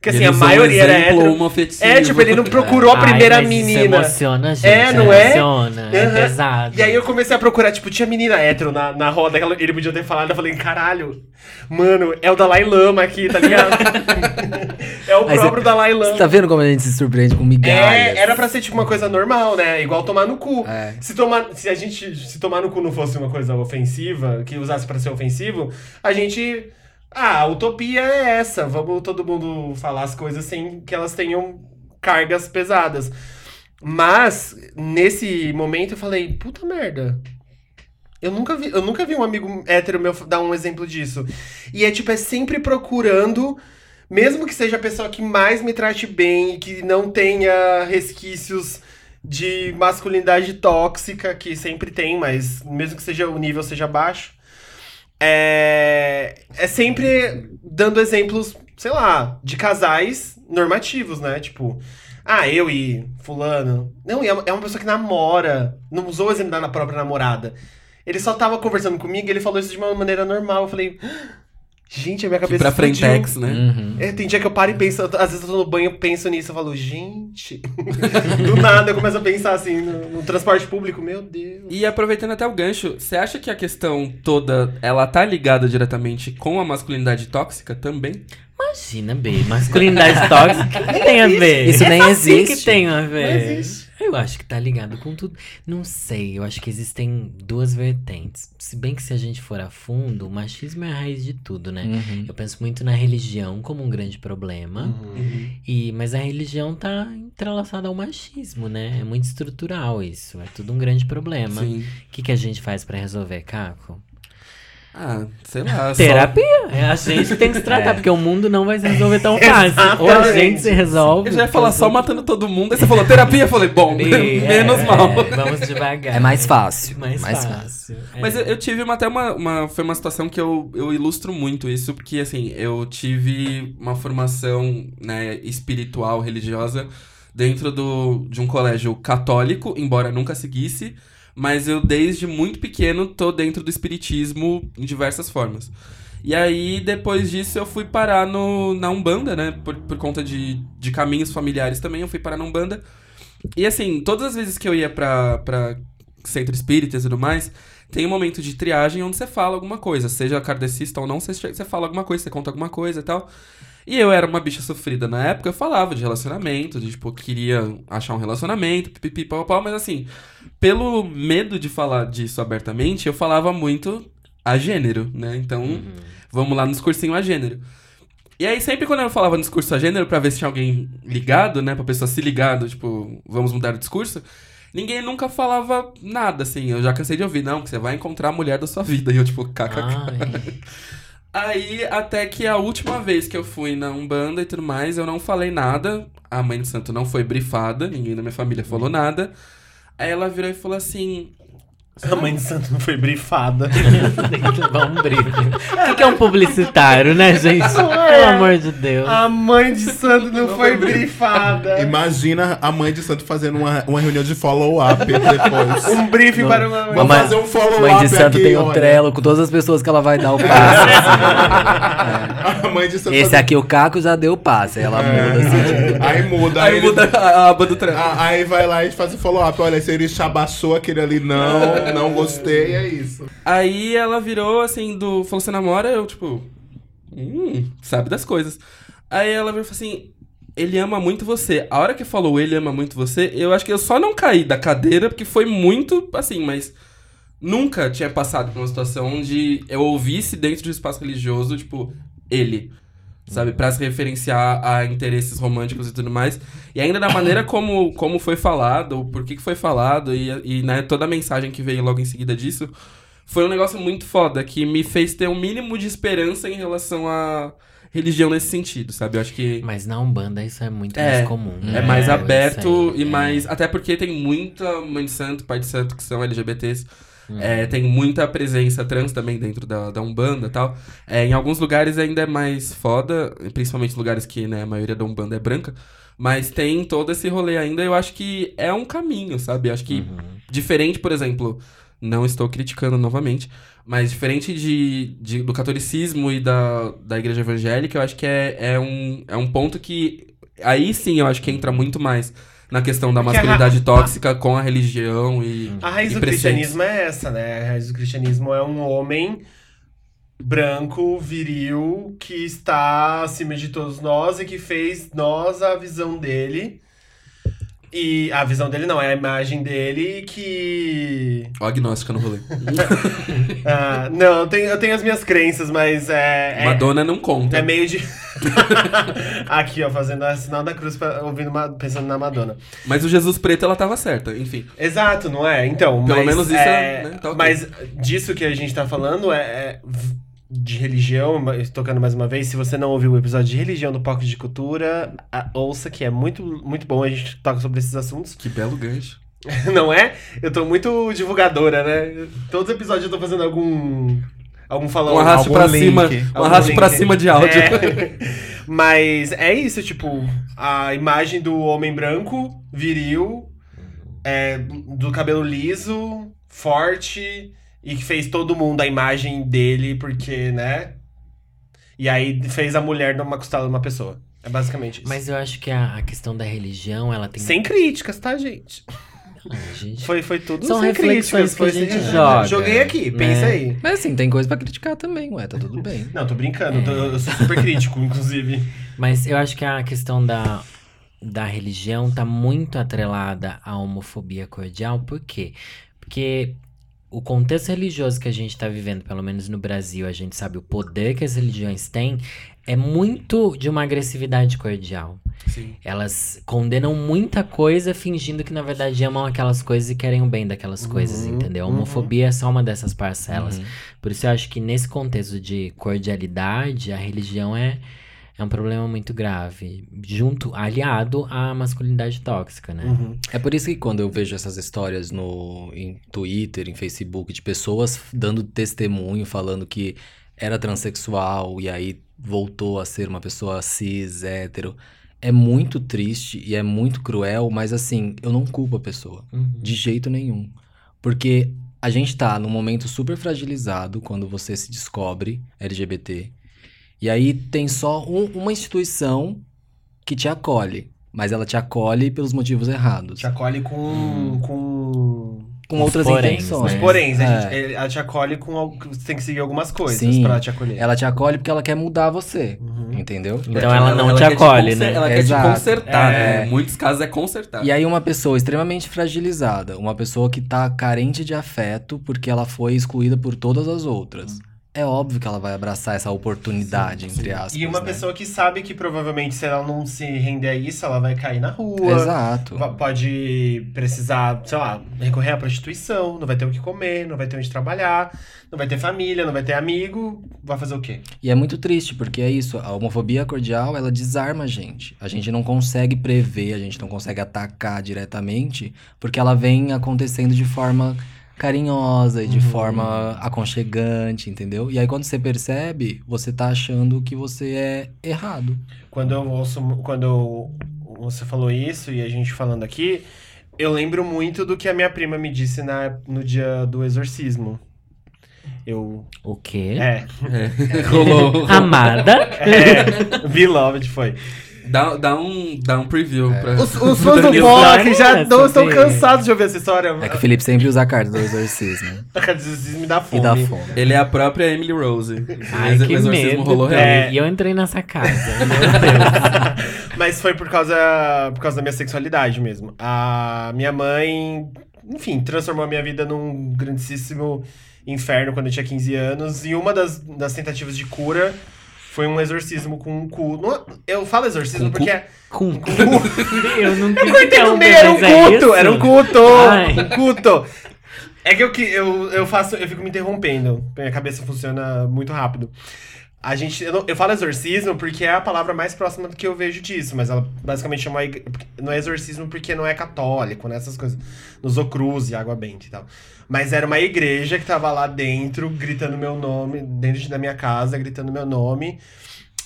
Que assim, Ele a usou um maioria era hétero. homofetivo. É, tipo, ele não procurou a Ai, primeira mas Isso menina. emociona, gente. É, não é? Emociona, é Aham. pesado. E aí eu comecei a procurar, tipo, tinha menina hétero na, na roda, ele podia ter falado, eu falei, caralho, mano, é o Dalai Lama aqui, tá ligado? é o cê- próprio Dalai Lama. Você tá vendo como a gente se surpreende com migalhas? É, era pra ser tipo uma coisa normal, né? Igual tomar no cu. É. Se, tomar, se a gente se tomar no cu não fosse uma coisa ofensiva, que usasse pra ser ofensivo, a gente. Ah, a utopia é essa. Vamos todo mundo falar as coisas sem que elas tenham cargas pesadas. Mas, nesse momento, eu falei, puta merda. Eu nunca vi, eu nunca vi um amigo hétero meu dar um exemplo disso. E é tipo, é sempre procurando, mesmo que seja a pessoa que mais me trate bem e que não tenha resquícios de masculinidade tóxica, que sempre tem, mas mesmo que seja o nível seja baixo. É, é sempre dando exemplos, sei lá, de casais normativos, né? Tipo, ah, eu e fulano. Não, é uma é uma pessoa que namora. Não usou o exemplo da própria namorada. Ele só tava conversando comigo e ele falou isso de uma maneira normal. Eu falei, "Ah, gente, a minha Que cabeça pra explodiu." Frentex, né? Uhum. É, tem dia que eu paro e penso, às vezes eu tô no banho, penso nisso, eu falo, gente. Do nada eu começo a pensar assim, no, no transporte público, meu Deus. E aproveitando até o gancho, você acha que a questão toda, ela tá ligada diretamente com a masculinidade tóxica também? Imagina, B, masculinidade tóxica, o que tem a ver? Isso nem É assim existe. que tem a ver. Não existe. Eu acho que tá ligado com tudo. Não sei, eu acho que existem duas vertentes. Se bem que se a gente for a fundo, o machismo é a raiz de tudo, né? Uhum. Eu penso muito na religião como um grande problema. Uhum. E, mas a religião tá entrelaçada ao machismo, né? É muito estrutural isso. É tudo um grande problema. O que, que a gente faz pra resolver, Caco? Ah, sei lá. só- Terapia. É a gente que tem que se tratar, porque o mundo não vai se resolver tão fácil. Ou a gente se resolve. Eu já ia falar só matando todo mundo. Aí você falou terapia, eu falei, bom, E, menos é, mal. é, vamos devagar. É mais fácil. Mais, mais fácil. É. Mas eu, eu tive uma, até uma, uma. Foi uma situação que eu, eu ilustro muito isso, porque assim, eu tive uma formação né, espiritual, religiosa, dentro do, de um colégio católico, embora nunca seguisse, mas eu desde muito pequeno tô dentro do espiritismo em diversas formas. E aí, depois disso, eu fui parar no, na Umbanda, né? Por, por conta de, de caminhos familiares também, eu fui parar na Umbanda. E assim, todas as vezes que eu ia pra, pra centro espírita e tudo mais, tem um momento de triagem onde você fala alguma coisa, seja kardecista ou não, você, você fala alguma coisa, você conta alguma coisa e tal. E eu era uma bicha sofrida na época, eu falava de relacionamento, de tipo, queria achar um relacionamento, pipipi, pau, pau, mas assim, pelo medo de falar disso abertamente, eu falava muito a gênero, né? Então, vamos lá no discursinho a gênero. E aí, sempre quando eu falava no discurso a gênero, pra ver se tinha alguém ligado, né? Pra pessoa se ligado, tipo, vamos mudar o discurso. Ninguém nunca falava nada, assim. Eu já cansei de ouvir, não, que você vai encontrar a mulher da sua vida. E eu, tipo, kkk. Aí, até que a última vez que eu fui na Umbanda e tudo mais, eu não falei nada. A mãe de santo não foi brifada, ninguém da minha família falou nada. Aí ela virou e falou assim: A mãe de santo não foi brifada. tem que levar um briefing. O que, que é um publicitário, né, gente? é. Pelo amor de Deus. A mãe de santo não foi brifada. Imagina a mãe de santo fazendo uma, uma reunião de follow-up depois. Um briefing para uma Vamos Mãe- fazer um follow-up Mãe de santo aqui, tem um olha. trelo com todas as pessoas que ela vai dar o passe. assim. A mãe de santo Esse aqui, o Caco, já deu o passe. Aí ela muda assim. Aí muda. Aí ele- muda a aba do. Ah, Aí vai lá e faz o follow-up. Olha, se ele chabaçou aquele ali, não, não gostei, é isso. Aí ela virou assim, do. Falou, você namora? Eu, tipo. Hum, sabe das coisas. Aí ela virou e falou assim. Ele ama muito você. A hora que falou ele ama muito você, eu acho que eu só não caí da cadeira, porque foi muito assim, mas. Nunca tinha passado por uma situação onde eu ouvisse dentro de um espaço religioso, tipo, ele. Sabe? Pra se referenciar a interesses românticos e tudo mais. E ainda da maneira como, como foi falado, porquê que foi falado, e, e né, toda a mensagem que veio logo em seguida disso, foi um negócio muito foda, que me fez ter um mínimo de esperança em relação à religião nesse sentido, sabe? Eu acho que Mas na Umbanda isso é muito É, mais comum. é né? mais aberto aí, e é. mais. Até porque tem muita mãe de santo, pai de santo que são LGBTs. É, tem muita presença trans também dentro da, da Umbanda e tal. É, em alguns lugares ainda é mais foda, principalmente lugares que né, a maioria da Umbanda é branca. Mas tem todo esse rolê ainda, eu acho que é um caminho, sabe? Eu acho que diferente, por exemplo, não estou criticando novamente, mas diferente de, de- do catolicismo e da, da igreja evangélica, eu acho que é, é, um, é um ponto que. Aí sim eu acho que entra muito mais na questão da masculinidade tóxica com a religião e. A raiz e do preceitos. cristianismo é essa, né? A raiz do cristianismo é um homem branco, viril, que está acima de todos nós e que fez nós a visão dele. E a visão dele não, é a imagem dele que. Ó, agnóstica no rolê. Ah, não, eu tenho, eu tenho as minhas crenças, mas é. é- Madonna não conta. É meio de. Aqui, ó, fazendo a sinal da cruz, pra- ouvindo, uma- pensando na Madonna. Mas o Jesus preto ela tava certa, enfim. Exato, não é? Então, Pelo mas, menos isso é, é, né, tá ok. Mas disso que a gente tá falando é, é de religião, tocando mais uma vez, se você não ouviu o episódio de religião do Pocket de Cultura, ouça que é muito, muito bom, a gente toca sobre esses assuntos. Que belo gancho. não é? Eu tô muito divulgadora, né? Todos os episódios eu tô fazendo algum... Algum falando. Um arraste algum pra link. cima. Um Algum arraste pra cima de áudio. É. Mas é isso, tipo, a imagem do homem branco, viril, é, do cabelo liso, forte, e que fez todo mundo a imagem dele, porque, né? E aí fez a mulher numa costela de uma pessoa. É basicamente isso. Mas eu acho que a, a questão da religião, ela tem. Sem críticas, tá, gente? Ah, gente. Foi, foi tudo São sem reflexões críticas. que a Foi gente sem- joga, Joguei aqui, né? pensa aí. Mas assim, tem coisa pra criticar também, ué, tá tudo bem. Não, tô brincando, eu tô- eu sou super crítico, inclusive. Mas eu acho que a questão da. da religião tá muito atrelada à homofobia cordial, por quê? Porque o contexto religioso que a gente está vivendo, pelo menos no Brasil, a gente sabe o poder que as religiões têm, é muito de uma agressividade cordial. Sim. Elas condenam muita coisa fingindo que na verdade amam aquelas coisas e querem o bem daquelas coisas, Uhum, entendeu? A uhum. homofobia é só uma dessas parcelas. Uhum. Por isso eu acho que nesse contexto de cordialidade, a religião é, é um problema muito grave, junto, aliado à masculinidade tóxica, né? Uhum. É por isso que quando eu vejo essas histórias no em Twitter, em Facebook, de pessoas dando testemunho, falando que era transexual e aí voltou a ser uma pessoa cis, hétero, é muito triste e é muito cruel, mas assim, eu não culpo a pessoa. Uhum. De jeito nenhum. Porque a gente tá num momento super fragilizado quando você se descobre LGBT. E aí tem só um- uma instituição que te acolhe. Mas ela te acolhe pelos motivos errados. Te acolhe com. com. Com Os outras poréns, intenções. né? Poréns, a É. ela te acolhe com. Você tem que seguir algumas coisas Sim. pra ela te acolher. Ela te acolhe porque ela quer mudar você. Uhum. Entendeu? Então ela não te quer acolhe, conser- né? Ela quer Exato. te consertar, É. né? Em muitos casos é consertar. E aí uma pessoa extremamente fragilizada, uma pessoa que tá carente de afeto porque ela foi excluída por todas as outras. É óbvio que ela vai abraçar essa oportunidade, entre aspas. E uma né? pessoa que sabe que provavelmente se ela não se render a isso, ela vai cair na rua. Exato. Pode precisar, sei lá, recorrer à prostituição, não vai ter o que comer, não vai ter onde trabalhar, não vai ter família, não vai ter amigo, vai fazer o quê? E é muito triste, porque é isso, a homofobia cordial, ela desarma a gente. A gente não consegue prever, a gente não consegue atacar diretamente, porque ela vem acontecendo de forma carinhosa e de Uhum. forma aconchegante, entendeu? E aí quando você percebe, você tá achando que você é errado. Quando eu ouço, quando eu- você falou isso e a gente falando aqui, eu lembro muito do que a minha prima me disse na, no dia do exorcismo. Eu. O quê? É. É. Rolou. Amada? É. Beloved foi. Dá, dá, um, dá um preview É. pra. Os, os fãs do. POC já não estão cansados de ouvir essa história. É que o Felipe sempre usa a carta do exorcismo. me dá e fome. dá fome. Ele é a própria Emily Rose. Ai, o que exorcismo medo. rolou real. É. E eu entrei nessa casa. Meu Deus. Mas foi por causa, por causa da minha sexualidade mesmo. A minha mãe, enfim, transformou a minha vida num grandíssimo inferno quando eu tinha 15 anos. E uma das, das tentativas de cura foi um exorcismo com um cu. Não- eu falo exorcismo Com porque cu? é. Com Com Eu não Eu cortei no meio, era um é culto! isso? Era um culto! Ai. Um culto! É que eu, que- eu, eu faço, eu fico me interrompendo. Minha cabeça funciona muito rápido. A gente, eu, não- eu falo exorcismo porque é a palavra mais próxima do que eu vejo disso, mas ela basicamente chama não é exorcismo porque não é católico, né, coisas, nos Ocruz e água benta e tal. Mas era uma igreja que tava lá dentro gritando meu nome, dentro da minha casa, gritando meu nome.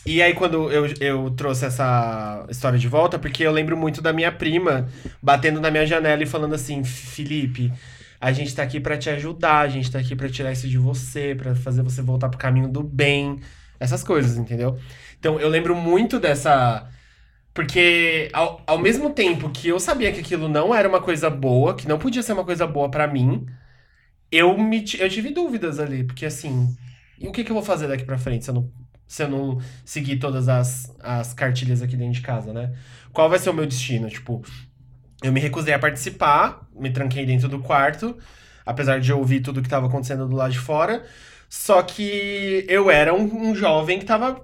E aí, quando eu, eu trouxe essa história de volta, porque eu lembro muito da minha prima batendo na minha janela e falando assim: Felipe, a gente tá aqui pra te ajudar, a gente tá aqui pra tirar isso de você, pra fazer você voltar pro caminho do bem, essas coisas, entendeu? Então, eu lembro muito dessa. Porque ao, ao mesmo tempo que eu sabia que aquilo não era uma coisa boa, que não podia ser uma coisa boa pra mim, eu, me, eu tive dúvidas ali, porque assim, e o que, que eu vou fazer daqui pra frente se eu não, se eu não seguir todas as, as cartilhas aqui dentro de casa, né? Qual vai ser o meu destino? Tipo, eu me recusei a participar, me tranquei dentro do quarto, apesar de eu ouvir tudo que tava acontecendo do lado de fora. Só que eu era um, um jovem que tava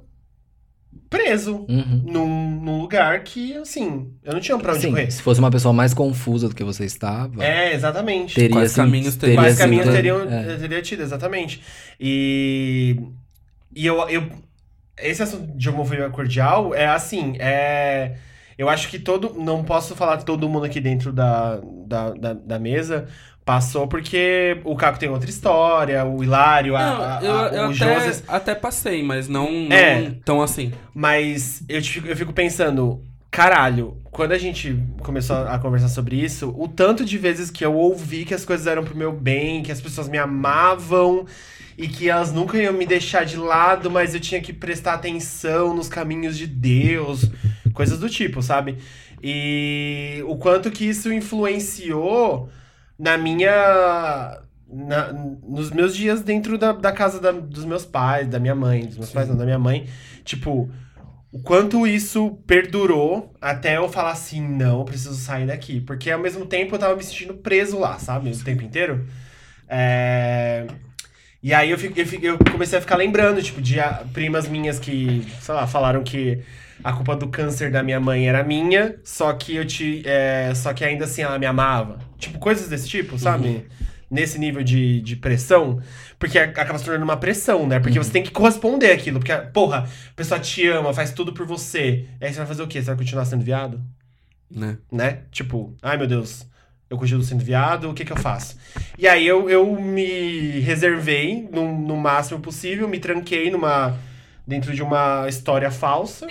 preso Uhum. num, num lugar que, assim, eu não tinha pra onde Sim, correr. se fosse uma pessoa mais confusa do que você estava, É, exatamente. teria Quais caminhos teria teria Quais caminhos ter- teriam, é. teria tido, exatamente. E, e eu, eu. Esse assunto de homofobia cordial é assim, é. Eu acho que todo. Não posso falar que todo mundo aqui dentro da, da, da, da mesa passou, porque o Caco tem outra história, o Hilário, a, Não, a- eu, a- eu o até, José. até passei, mas não, não É. tão assim. Mas eu, te fico- eu fico pensando, caralho, quando a gente começou a conversar sobre isso, o tanto de vezes que eu ouvi que as coisas eram pro meu bem, que as pessoas me amavam e que elas nunca iam me deixar de lado, mas eu tinha que prestar atenção nos caminhos de Deus, coisas do tipo, sabe? E o quanto que isso influenciou na minha. na- nos meus dias dentro da, da casa da- dos meus pais, da minha mãe, dos meus pais, não, da minha mãe. Tipo, o quanto isso perdurou até eu falar assim, não, eu preciso sair daqui. Porque ao mesmo tempo eu tava me sentindo preso lá, sabe? O tempo inteiro. É... E aí eu, fico, eu, fico- eu comecei a ficar lembrando, tipo, de primas minhas que, sei lá, falaram que a culpa do câncer da minha mãe era minha, só que eu te. é, só que ainda assim ela me amava. Tipo, coisas desse tipo, sabe? Nesse nível de, de pressão. Porque acaba se tornando uma pressão, né? Porque você tem que corresponder àquilo. Porque, porra, a pessoa te ama, faz tudo por você. E aí você vai fazer o quê? Você vai continuar sendo viado? Né? né? Tipo, ai meu Deus, eu continuo sendo viado, o que que eu faço? E aí eu, eu me reservei no, no máximo possível, me tranquei numa dentro de uma história falsa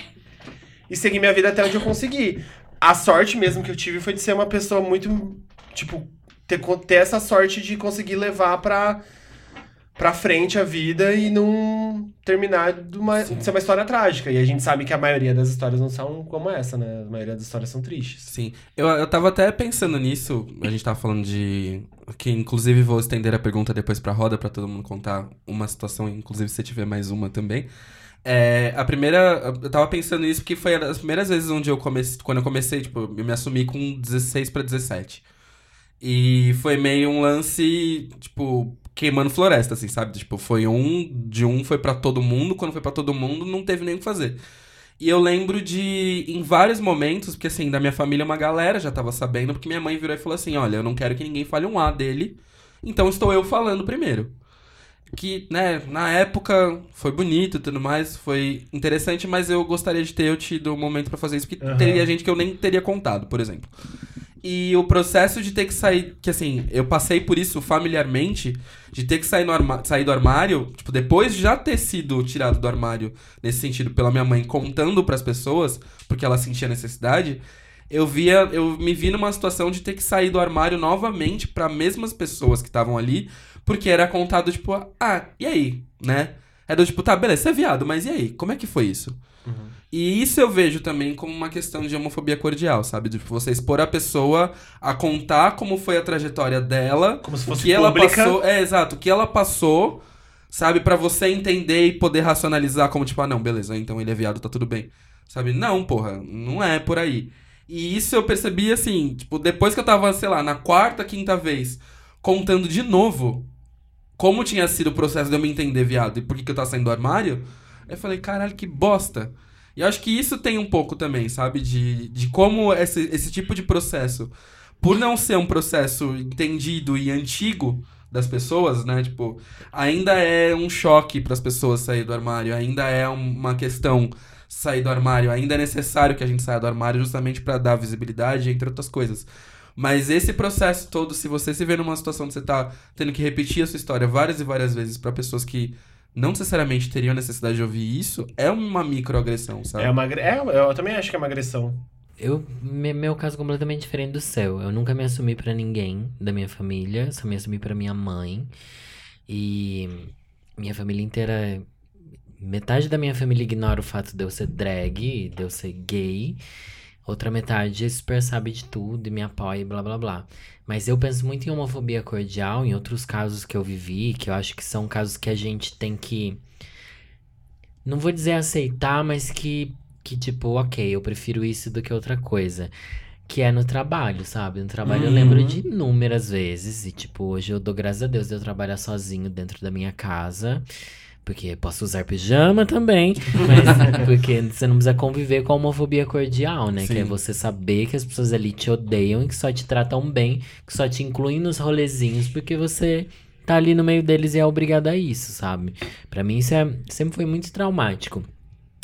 e segui minha vida até onde eu consegui. A sorte mesmo que eu tive foi de ser uma pessoa muito, tipo, ter, ter essa sorte de conseguir levar pra, pra frente a vida e não terminar de, uma, de ser uma história trágica. E a gente sabe que a maioria das histórias não são como essa, né? A maioria das histórias são tristes. Sim. Eu, eu tava até pensando nisso, a gente tava falando de. Que inclusive vou estender a pergunta depois pra roda pra todo mundo contar uma situação, inclusive se tiver mais uma também. É, a primeira. Eu tava pensando nisso porque foi as primeiras vezes onde eu comecei. Quando eu comecei, tipo, eu me assumi com 16 pra 17. E foi meio um lance, tipo, queimando floresta, assim, sabe? Tipo, foi um. De um foi pra todo mundo, quando foi pra todo mundo, não teve nem o que fazer. E eu lembro de, em vários momentos, porque assim, da minha família uma galera já tava sabendo, porque minha mãe virou e falou assim: olha, eu não quero que ninguém fale um A dele, então estou eu falando primeiro. Que, né, na época foi bonito e tudo mais, foi interessante, mas eu gostaria de ter eu tido um momento pra fazer isso, porque Aham. teria gente que eu nem teria contado, por exemplo. E o processo de ter que sair, que assim, eu passei por isso familiarmente, de ter que sair, no arma- sair do armário, tipo, depois de já ter sido tirado do armário, nesse sentido, pela minha mãe, contando pras pessoas, porque ela sentia necessidade, eu via, eu me vi numa situação de ter que sair do armário novamente para mesmas pessoas que estavam ali, porque era contado, tipo, ah, e aí, né? É do tipo, tá, beleza, você é viado, mas e aí? Como é que foi isso? E isso eu vejo também como uma questão de homofobia cordial, sabe? De você expor a pessoa a contar como foi a trajetória dela, Como se o fosse que ela pública. passou, é exato, o que ela passou, sabe, Pra você entender e poder racionalizar como tipo, ah, não, beleza, então ele é viado, tá tudo bem. Sabe? Não, porra, não é por aí. E isso eu percebi assim, tipo, depois que eu tava, sei lá, na quarta, quinta vez contando de novo como tinha sido o processo de eu me entender viado e por que, que eu tava saindo do armário, eu falei, caralho, que bosta. E acho que isso tem um pouco também, sabe? De, de como esse, esse tipo de processo, por não ser um processo entendido e antigo das pessoas, né? Tipo, ainda é um choque para as pessoas sair do armário, ainda é um- uma questão sair do armário, ainda é necessário que a gente saia do armário justamente para dar visibilidade, entre outras coisas. Mas esse processo todo, se você se vê numa situação que você tá tendo que repetir a sua história várias e várias vezes para pessoas que não necessariamente teriam necessidade de ouvir isso, é uma microagressão, sabe? É uma, é, eu também acho que é uma agressão. Eu, me- meu caso é completamente diferente do seu. Eu nunca me assumi pra ninguém da minha família, só me assumi pra minha mãe. E minha família inteira. Metade da minha família ignora o fato de eu ser drag, de eu ser gay. Outra metade super sabe de tudo e me apoia e blá blá blá. Mas eu penso muito em homofobia cordial, em outros casos que eu vivi, que eu acho que são casos que a gente tem que. Não vou dizer aceitar, mas que, que tipo, ok, eu prefiro isso do que outra coisa. Que é no trabalho, sabe? No trabalho eu Uhum. lembro de inúmeras vezes. E, tipo, hoje eu dou graças a Deus de eu trabalhar sozinho dentro da minha casa. Porque posso usar pijama também. Mas porque você não precisa conviver com a homofobia cordial, né? Que é Sim. você saber que as pessoas ali te odeiam e que só te tratam bem, que só te incluem nos rolezinhos porque você tá ali no meio deles e é obrigado a isso, sabe? Pra mim isso é, sempre foi muito traumático.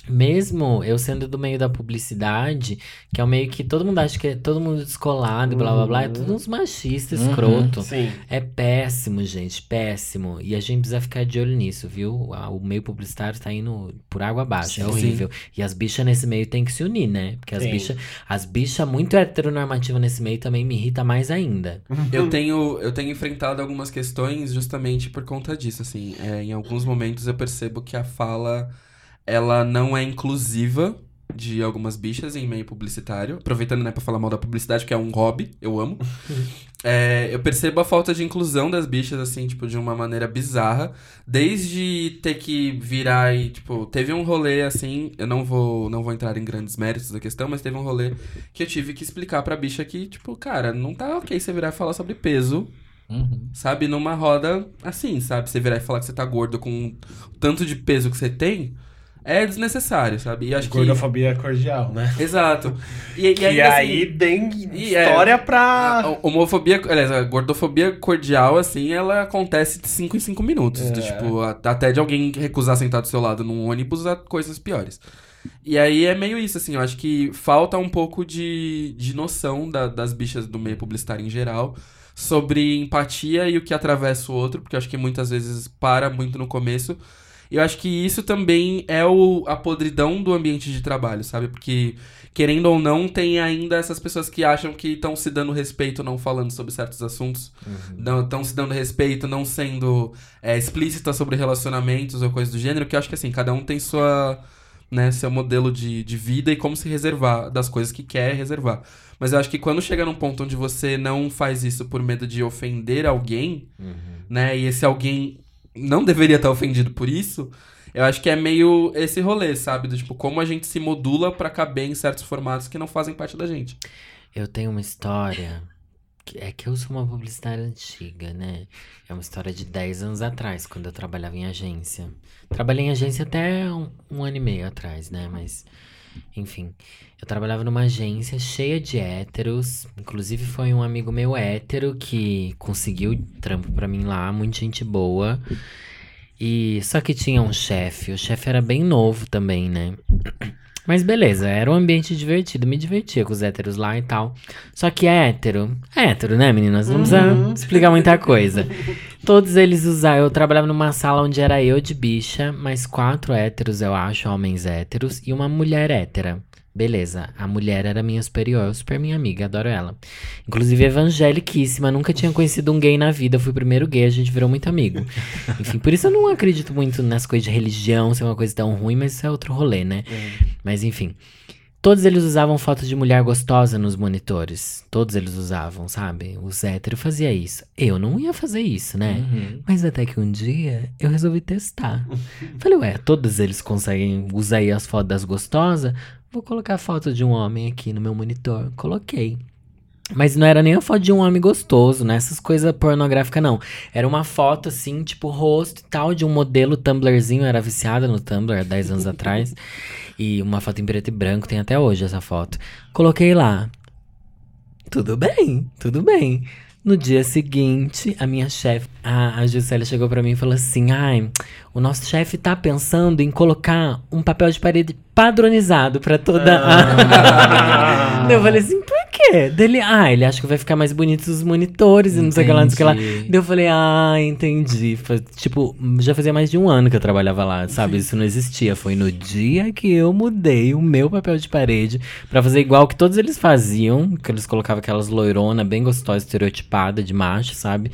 Mesmo eu sendo do meio da publicidade, que é o meio que todo mundo acha que é todo mundo descolado e blá blá blá, é tudo uns machistas Uhum. escroto. Sim. É péssimo, gente, péssimo. E a gente precisa ficar de olho nisso, viu? O meio publicitário tá indo por água abaixo, é Sim. horrível. E as bichas nesse meio tem que se unir, né? Porque as bichas as bichas muito heteronormativas nesse meio também me irrita mais ainda. Eu tenho, eu tenho enfrentado algumas questões justamente por conta disso, assim. É, em alguns momentos eu percebo que a fala, ela não é inclusiva de algumas bichas em meio publicitário. Aproveitando, né, pra falar mal da publicidade, que é um hobby, eu amo. é, eu percebo a falta de inclusão das bichas, assim, tipo, de uma maneira bizarra. Desde ter que virar e, tipo, teve um rolê, assim, eu não vou, não vou entrar em grandes méritos da questão, mas teve um rolê que eu tive que explicar pra bicha que, tipo, cara, não tá ok você virar e falar sobre peso, Uhum. sabe? Numa roda assim, sabe? Você virar e falar que você tá gordo com o tanto de peso que você tem, é desnecessário, sabe? E acho que... Gordofobia cordial, né? Exato. E, e E aí, aí, assim, tem é- história a pra. homofobia, aliás, a gordofobia cordial, assim, ela acontece de 5 em 5 minutos. É. Do, tipo, até de alguém recusar sentar do seu lado num ônibus a coisas piores. E aí é meio isso, assim, eu acho que falta um pouco de, de noção da- das bichas do meio publicitário em geral sobre empatia e o que atravessa o outro, porque eu acho que muitas vezes para muito no começo. E eu acho que isso também é o, a podridão do ambiente de trabalho, sabe? Porque, querendo ou não, tem ainda essas pessoas que acham que estão se dando respeito não falando sobre certos assuntos, estão se dando respeito não sendo é, explícita sobre relacionamentos ou coisas do gênero, que eu acho que assim, cada um tem sua, né, seu modelo de, de vida e como se reservar das coisas que quer reservar. Mas eu acho que quando chega num ponto onde você não faz isso por medo de ofender alguém, né, e esse alguém não deveria estar ofendido por isso, eu acho que é meio esse rolê, sabe? Do tipo, como a gente se modula pra caber em certos formatos que não fazem parte da gente. Eu tenho uma história. é que eu sou uma publicitária antiga, né? É uma história de 10 anos atrás, quando eu trabalhava em agência. Trabalhei em agência até um, um ano e meio atrás, né? Mas, enfim. Eu trabalhava numa agência cheia de héteros. Inclusive, foi um amigo meu hétero que conseguiu trampo pra mim lá, muita gente boa. E só que tinha um chefe. O chefe era bem novo também, né? Mas beleza, era um ambiente divertido, me divertia com os héteros lá e tal. Só que é hétero. É hétero, né, meninas? Não precisa explicar muita coisa. Todos eles usavam. Eu trabalhava numa sala onde era eu de bicha, mais quatro héteros, eu acho, homens héteros, e uma mulher hétera. Beleza, a mulher era minha superior, super minha amiga, adoro ela. Inclusive evangeliquíssima, nunca tinha conhecido um gay na vida, fui o primeiro gay, a gente virou muito amigo. Enfim, por isso eu não acredito muito nas coisas de religião, ser uma coisa tão ruim, mas isso é outro rolê, né? Mas enfim. Todos eles usavam fotos de mulher gostosa nos monitores. Todos eles usavam, sabe? Os héteros faziam isso. Eu não ia fazer isso, né? Uhum. Mas até que um dia eu resolvi testar. Falei, ué, todos eles conseguem usar aí as fotos das gostosas? Vou colocar a foto de um homem aqui no meu monitor. Coloquei. Mas não era nem a foto de um homem gostoso, né? Essas coisas pornográficas, não. Era uma foto, assim, tipo, rosto e tal, de um modelo Tumblrzinho. Eu era viciada no Tumblr há 10 anos atrás. E uma foto em preto e branco, tem até hoje essa foto. Coloquei lá. Tudo bem, tudo bem. No dia seguinte, a minha chefe, a, a Juscelia, chegou pra mim e falou assim: Ai, o nosso chefe tá pensando em colocar um papel de parede padronizado pra toda a. Daí eu falei assim: por quê? Dele, ah, ele acha que vai ficar mais bonito os monitores e não sei o que lá, não sei o que lá. Entendi. Daí eu falei, ah, entendi. Tipo, já fazia mais de um ano que eu trabalhava lá, sabe? Isso não existia. Foi no dia que eu mudei o meu papel de parede pra fazer igual que todos eles faziam, que eles colocavam aquelas loironas bem gostosas, estereotipada de macho, sabe?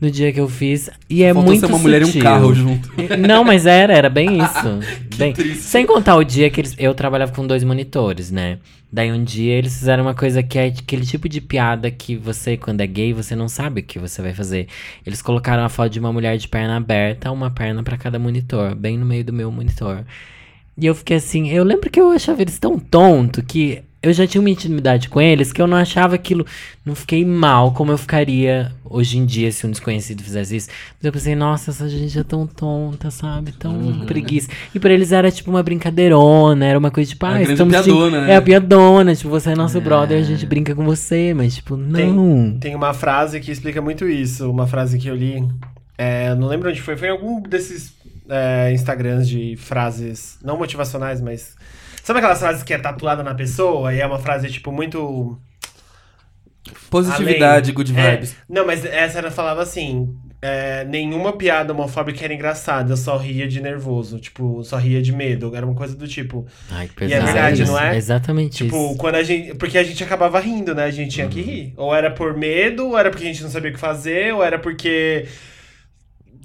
No dia que eu fiz. E é Faltou muito ser uma mulher e um sutil. carro junto. Não, mas era, era bem isso. bem, triste. sem contar o dia que eles, eu trabalhava com dois monitores, né? Daí um dia eles fizeram uma coisa que é aquele tipo de piada que você, quando é gay, você não sabe o que você vai fazer. Eles colocaram a foto de uma mulher de perna aberta, uma perna pra cada monitor, bem no meio do meu monitor. E eu fiquei assim, eu lembro que eu achava eles tão tonto que eu já tinha uma intimidade com eles que eu não achava aquilo. Não fiquei mal como eu ficaria hoje em dia se um desconhecido fizesse isso. Mas eu pensei, nossa, essa gente é tão tonta, sabe? Tão preguiça. E pra eles era tipo uma brincadeirona, era uma coisa tipo, Uma ah, grande estamos. piadona, né? É a piadona, tipo, você é nosso brother, a gente brinca com você, mas tipo, não. Tem uma frase que explica muito isso. Uma frase que eu li. É, não lembro onde foi. Foi em algum desses é, Instagrams de frases não motivacionais, mas. Sabe aquelas frases que é tatuada na pessoa e é uma frase, tipo, muito. Positividade, além? good É, vibes. não, mas essa era falava assim. é, nenhuma piada homofóbica era engraçada, eu só ria de nervoso. Tipo, só ria de medo. Era uma coisa do tipo. Ai, que E pesado. é verdade, isso. não é? Exatamente Tipo, isso. quando a gente. Porque a gente acabava rindo, né? A gente tinha que rir. Ou era por medo, ou era porque a gente não sabia o que fazer, ou era porque.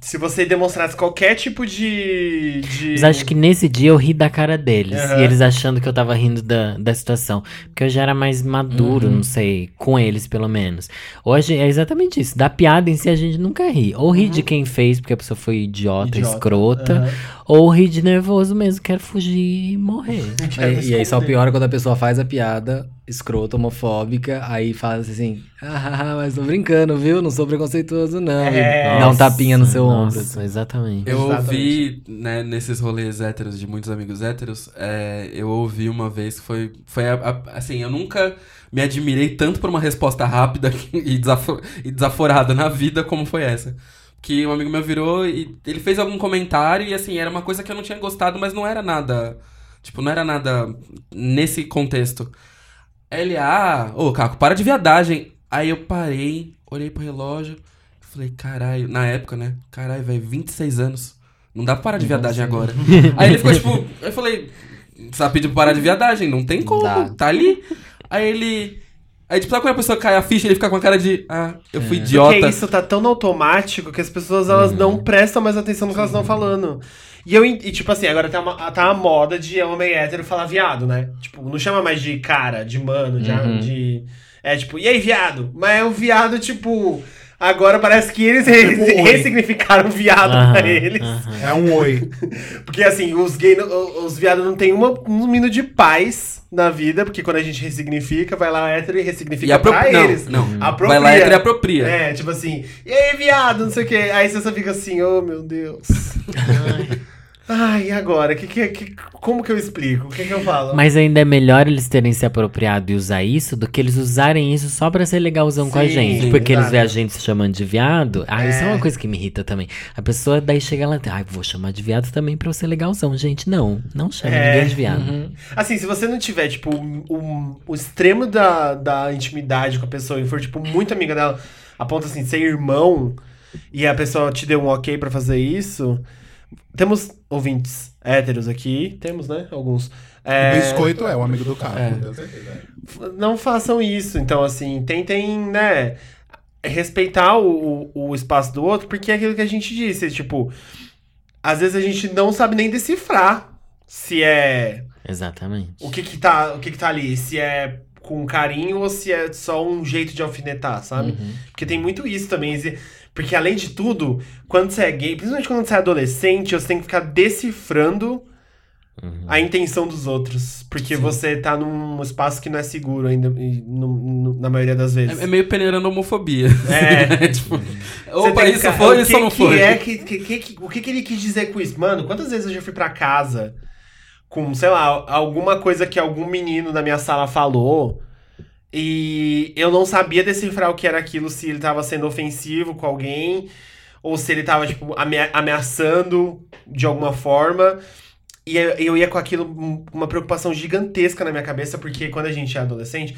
Se você demonstrasse qualquer tipo de. de... Mas acho que nesse dia eu ri da cara deles. Aham. E eles achando que eu tava rindo da, da situação. Porque eu já era mais maduro, Uhum. não sei, com eles pelo menos. Hoje é exatamente isso. Da piada em si a gente nunca ri. Ou ri de quem fez, porque a pessoa foi idiota, Uhum. Idiota. escrota. Ou ri de nervoso mesmo, quero fugir e morrer. Me É, e aí só piora quando a pessoa faz a piada escrota, homofóbica, aí fala assim, ah, mas tô brincando, viu? Não sou preconceituoso, não. É. Dá um tapinha no seu ombro. Nossa, exatamente. Eu Exatamente. ouvi, né, nesses rolês héteros, de muitos amigos héteros, é, eu ouvi uma vez que foi, foi a- a- assim, eu nunca me admirei tanto por uma resposta rápida e, desafo- e desaforada na vida como foi essa. Que um amigo meu virou e ele fez algum comentário e, assim, era uma coisa que eu não tinha gostado, mas não era nada, tipo, não era nada nesse contexto. Aí Ele, ah, ô, Caco, para de viadagem. Aí eu parei, olhei pro relógio, falei, caralho, na época, né? Caralho, velho, 26 anos. Não dá pra parar de viadagem agora. Aí ele ficou tipo, eu falei, você tá pedindo pra parar de viadagem? Não tem como, Dá. tá ali. Aí ele. Aí, tipo, sabe quando a pessoa cai a ficha ele fica com a cara de, ah, eu fui Porque idiota. isso tá tão automático que as pessoas elas não prestam mais atenção no que elas estão falando. E eu, e, tipo assim, agora tá uma, tá a moda de homem hétero falar viado, né? Tipo, não chama mais de cara, de mano, de, Uhum. de. É tipo, e aí, viado? Mas é o viado, tipo. Agora parece que eles re- Tipo, oi. ressignificaram viado Aham, pra eles. aham. É um oi. Porque assim, os gays, os viados não tem uma, um minuto de paz na vida, porque quando a gente ressignifica, vai lá hétero e ressignifica E apro... pra não, eles. não. Apropria. Vai lá hétero e apropria. É, tipo assim, e aí, viado, não sei o quê. Aí você só fica assim, oh meu Deus. Ai, e agora? Que, que, que, como que eu explico? O que, que eu falo? Mas ainda é melhor eles terem se apropriado e usar isso do que eles usarem isso só pra ser legalzão com a Sim, gente. sim, porque eles veem a gente se chamando de viado. Ah, isso é É. uma coisa que me irrita também. A pessoa daí chega lá, ai, vou chamar de viado também pra eu ser legalzão. Gente, não. Não chama É. ninguém de viado. Uhum. Assim, se você não tiver, tipo, o, o- o extremo da, da intimidade com a pessoa e for, tipo, muito amiga dela, a ponto, assim, ser irmão, e a pessoa te deu um ok pra fazer isso, temos ouvintes héteros aqui, temos, né? Alguns. O É, biscoito é o amigo do cara. É. com certeza. não façam isso. Então, assim, tentem, né, respeitar o, o, o espaço do outro, porque é aquilo que a gente disse, tipo, às vezes a gente não sabe nem decifrar se é Exatamente. o que que tá, o que que tá ali, se é com carinho ou se é só um jeito de alfinetar, sabe? Uhum. Porque tem muito isso também, porque além de tudo, quando você é gay, principalmente quando você é adolescente, você tem que ficar decifrando Uhum. a intenção dos outros, porque você tá num espaço que não é seguro ainda, e no- no- na maioria das vezes. É, é meio peneirando homofobia. É. tipo, opa, isso ficar, foi, o isso que não que foi. É que, que- que- que- o que, que ele quis dizer com isso? Mano, quantas vezes eu já fui pra casa com, sei lá, alguma coisa que algum menino da minha sala falou e eu não sabia decifrar o que era aquilo, se ele tava sendo ofensivo com alguém ou se ele tava, tipo, amea- ameaçando de alguma forma. E eu, ia com aquilo, um- uma preocupação gigantesca na minha cabeça, porque quando a gente é adolescente,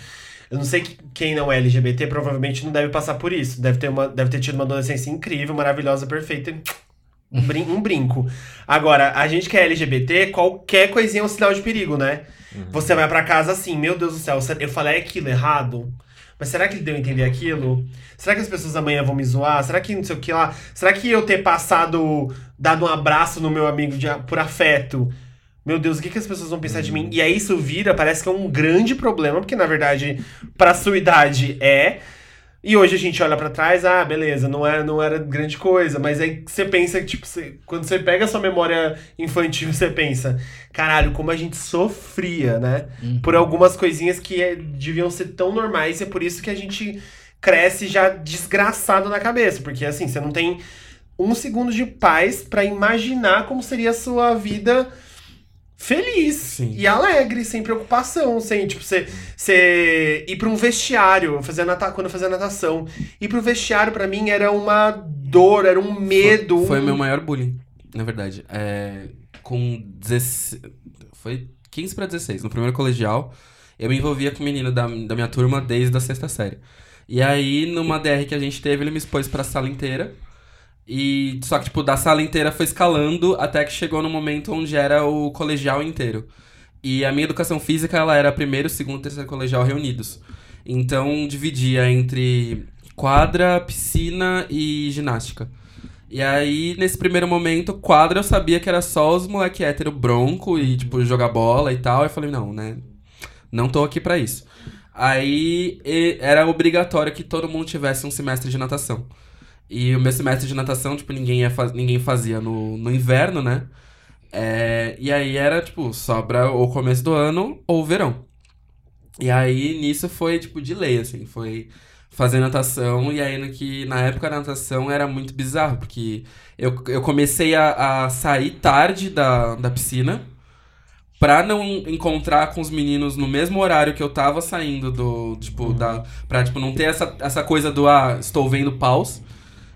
eu não sei que- quem não é LGBT provavelmente não deve passar por isso. Deve ter, uma, deve ter tido uma adolescência incrível, maravilhosa, perfeita. um brinco. Agora, a gente que é LGBT, qualquer coisinha é um sinal de perigo, né? Você vai pra casa assim, meu Deus do céu, eu falei aquilo errado? Mas será que ele deu a entender aquilo? Será que as pessoas amanhã vão me zoar? Será que não sei o que lá? Será que eu ter passado, dado um abraço no meu amigo de- por afeto? Meu Deus, o que, que as pessoas vão pensar de mim? E aí isso vira, parece que é um grande problema, porque na verdade, pra sua idade é. E hoje a gente olha pra trás, ah, beleza, não era, não era grande coisa, mas aí você pensa que, tipo, você- quando você pega a sua memória infantil, você pensa, caralho, como a gente sofria, né? Por algumas coisinhas que é- deviam ser tão normais, e é por isso que a gente cresce já desgraçado na cabeça, porque assim, você não tem um segundo de paz pra imaginar como seria a sua vida feliz Sim. e alegre, sem preocupação, sem, tipo, você, você ir pra um vestiário, fazer nata, quando eu fazia natação, ir pro vestiário pra mim era uma dor, era um medo. Foi, foi um- meu maior bullying, na verdade. É, com 16. Foi 15 pra 16, no primeiro colegial. Eu me envolvia com o menino da, da minha turma desde a sexta série. E aí, numa DR que a gente teve, ele me expôs pra sala inteira. E só que, tipo, da sala inteira foi escalando até que chegou no momento onde era o colegial inteiro. E a minha educação física, ela era primeiro, segundo, terceiro colegial reunidos. Então, dividia entre quadra, piscina e ginástica. E aí, nesse primeiro momento, quadra eu sabia que era só os moleque hétero bronco e, tipo, jogar bola e tal. Eu falei, não, né? Não tô aqui pra isso. Aí era obrigatório que todo mundo tivesse um semestre de natação. E o meu semestre de natação, tipo, ninguém, ia faz... ninguém fazia no, no inverno, né? É, E aí era, tipo, sobra o começo do ano ou verão. E aí, nisso foi, tipo, de lei, assim, foi fazer natação, e aí no que, na época, a natação era muito bizarro, porque eu, eu comecei a, a sair tarde da, da piscina, pra não encontrar com os meninos no mesmo horário que eu tava saindo do, tipo, da, pra, tipo, não ter essa, essa coisa do, ah, estou vendo paus,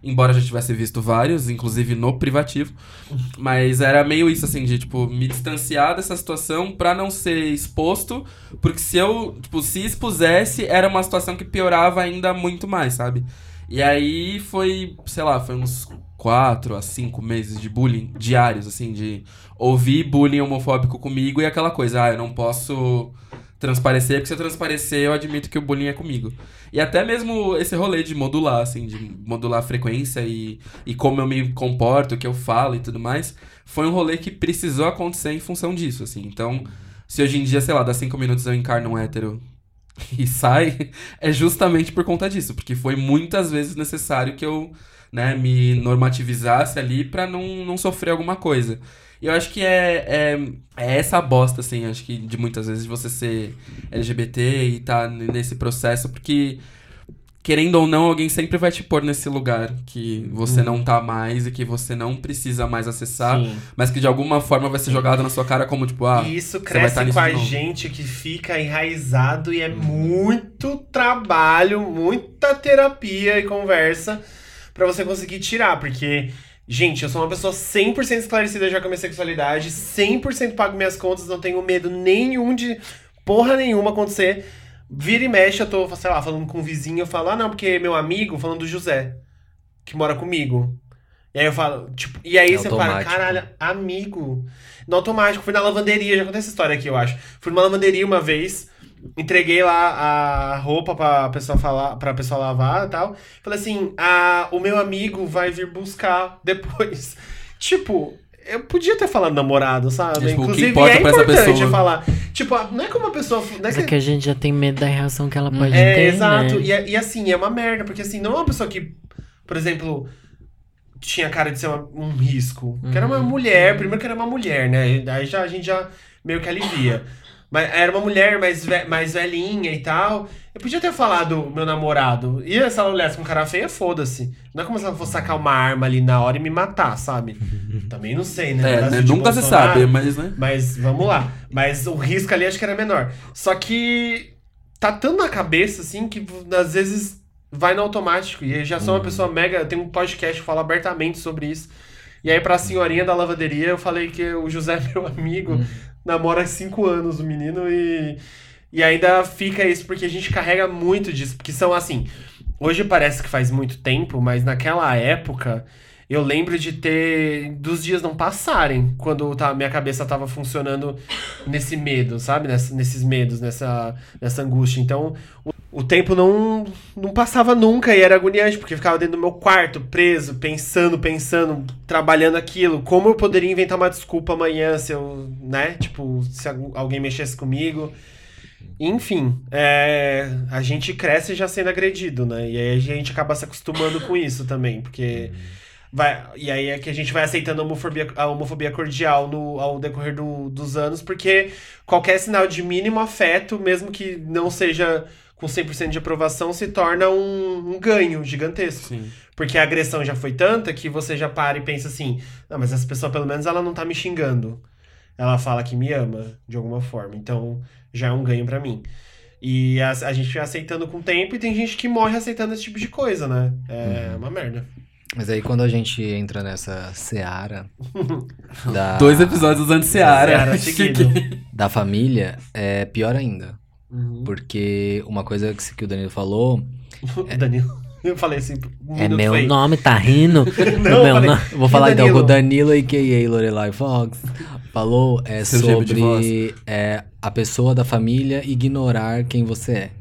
embora já tivesse visto vários, inclusive no privativo, mas era meio isso, assim, de, tipo, me distanciar dessa situação pra não ser exposto, porque se eu, tipo, se expusesse, era uma situação que piorava ainda muito mais, sabe? E aí foi, sei lá, foi uns quatro a cinco meses de bullying diários, assim, de ouvir bullying homofóbico comigo e aquela coisa, ah, eu não posso transparecer, porque se eu transparecer, eu admito que o bullying é comigo. E até mesmo esse rolê de modular, assim, de modular a frequência e, e como eu me comporto, o que eu falo e tudo mais, foi um rolê que precisou acontecer em função disso, assim. Então, se hoje em dia, sei lá, dá cinco minutos eu encarno um hétero e sai, é justamente por conta disso, porque foi muitas vezes necessário que eu, né, me normativizasse ali pra não, não sofrer alguma coisa. E eu acho que é, é, é essa bosta, assim, acho que de muitas vezes de você ser LGBT e tá nesse processo, porque querendo ou não, alguém sempre vai te pôr nesse lugar que você não tá mais e que você não precisa mais acessar, Sim. mas que de alguma forma vai ser jogado na sua cara como tipo, ah, E isso cresce tá com a gente que fica enraizado e é muito trabalho, muita terapia e conversa pra você conseguir tirar, porque gente, eu sou uma pessoa 100% esclarecida já com a minha sexualidade, 100% pago minhas contas, não tenho medo nenhum de porra nenhuma acontecer. Vira e mexe, eu tô, sei lá, falando com um vizinho, eu falo: "Ah, não, porque meu amigo falando do José, que mora comigo". E aí eu falo, tipo, e aí É você automático. caralho, amigo. No automático, fui na lavanderia, já contei essa história aqui, eu acho. Fui numa lavanderia uma vez, entreguei lá a roupa pra pessoa falar, pra pessoa lavar e tal. Falei assim: ah, o meu amigo vai vir buscar depois. tipo, eu podia ter falado namorado, sabe? Tipo, o que Inclusive, importa é pra essa importante pessoa. falar. Tipo, não é como uma pessoa. Não é Mas que- é que a gente já tem medo da reação que ela pode é, ter, exato. né? E, é- e assim, é uma merda, porque assim, não é uma pessoa que, por exemplo, tinha cara de ser uma- um risco. Que era uma Uhum. mulher, primeiro que era uma mulher, né? Aí já, a gente já meio que alivia. Mas era uma mulher mais, ve- mais velhinha e tal. Eu podia ter falado meu namorado. E se ela olhasse com cara feia, foda-se. Não é como se ela fosse sacar uma arma ali na hora e me matar, sabe? Também não sei, né? É, né, de nunca se sabe, mas né? Mas vamos lá. Mas o risco ali acho que era menor. Só que tá tão na cabeça, assim, que às vezes vai no automático. E eu já sou uma pessoa mega. Tem um podcast que fala abertamente sobre isso. E aí, pra senhorinha da lavanderia, eu falei que o José é meu amigo, namora há cinco anos o menino e. E ainda fica isso, porque a gente carrega muito disso. Porque são assim. Hoje parece que faz muito tempo, mas naquela época eu lembro de ter. dos dias não passarem quando tá, minha cabeça tava funcionando nesse medo, sabe? Nesses medos, nessa, nessa angústia. Então, o, o tempo não, não passava nunca e era agoniante, porque ficava dentro do meu quarto, preso, pensando, pensando, trabalhando aquilo. Como eu poderia inventar uma desculpa amanhã se eu, né? Tipo, se alguém mexesse comigo. Enfim, é, a gente cresce já sendo agredido, né? E aí a gente acaba se acostumando com isso também, porque. Vai, e aí é que a gente vai aceitando a homofobia, a homofobia cordial no, ao decorrer do- dos anos, porque qualquer sinal de mínimo afeto, mesmo que não seja com 100% de aprovação, se torna um, um ganho gigantesco. Sim. Porque a agressão já foi tanta que você já para e pensa assim: não, mas essa pessoa pelo menos ela não tá me xingando. Ela fala que me ama de alguma forma. Então já é um ganho pra mim. E a, a gente vai aceitando com o tempo e tem gente que morre aceitando esse tipo de coisa, né? É uma merda. Mas aí quando a gente entra nessa seara da, Dois episódios usando Seara. Seara da família, é pior ainda. Uhum. Porque uma coisa que, que o Danilo falou Danilo. Eu falei assim, um É meu fake. nome, tá rindo? Não, meu falei- nome- Eu vou E falar então Danilo? o Danilo, a.k.a. Lorelai Fox, falou é, Seu sobre é, a pessoa da família ignorar quem você é.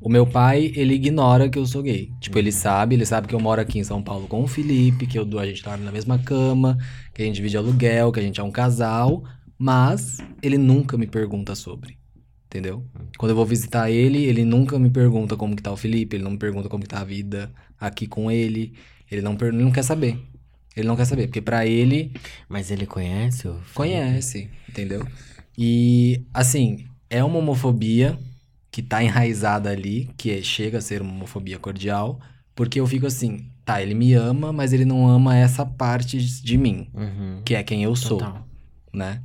O meu pai, ele ignora que eu sou gay. Tipo, ele sabe, ele sabe que eu moro aqui em São Paulo com o Felipe, que eu, a gente tá na mesma cama, que a gente divide aluguel, que a gente é um casal, mas ele nunca me pergunta sobre. Entendeu? Quando eu vou visitar ele, ele nunca me pergunta como que tá o Felipe, ele não me pergunta como que tá a vida aqui com ele. Ele não, ele não quer saber. Ele não quer saber, porque pra ele Mas ele conhece o Felipe? Conhece, entendeu? E, assim, é uma homofobia que tá enraizada ali, que é- chega a ser uma homofobia cordial, porque eu fico assim, tá, ele me ama, mas ele não ama essa parte de mim, Uhum. que é quem eu sou, Total. né?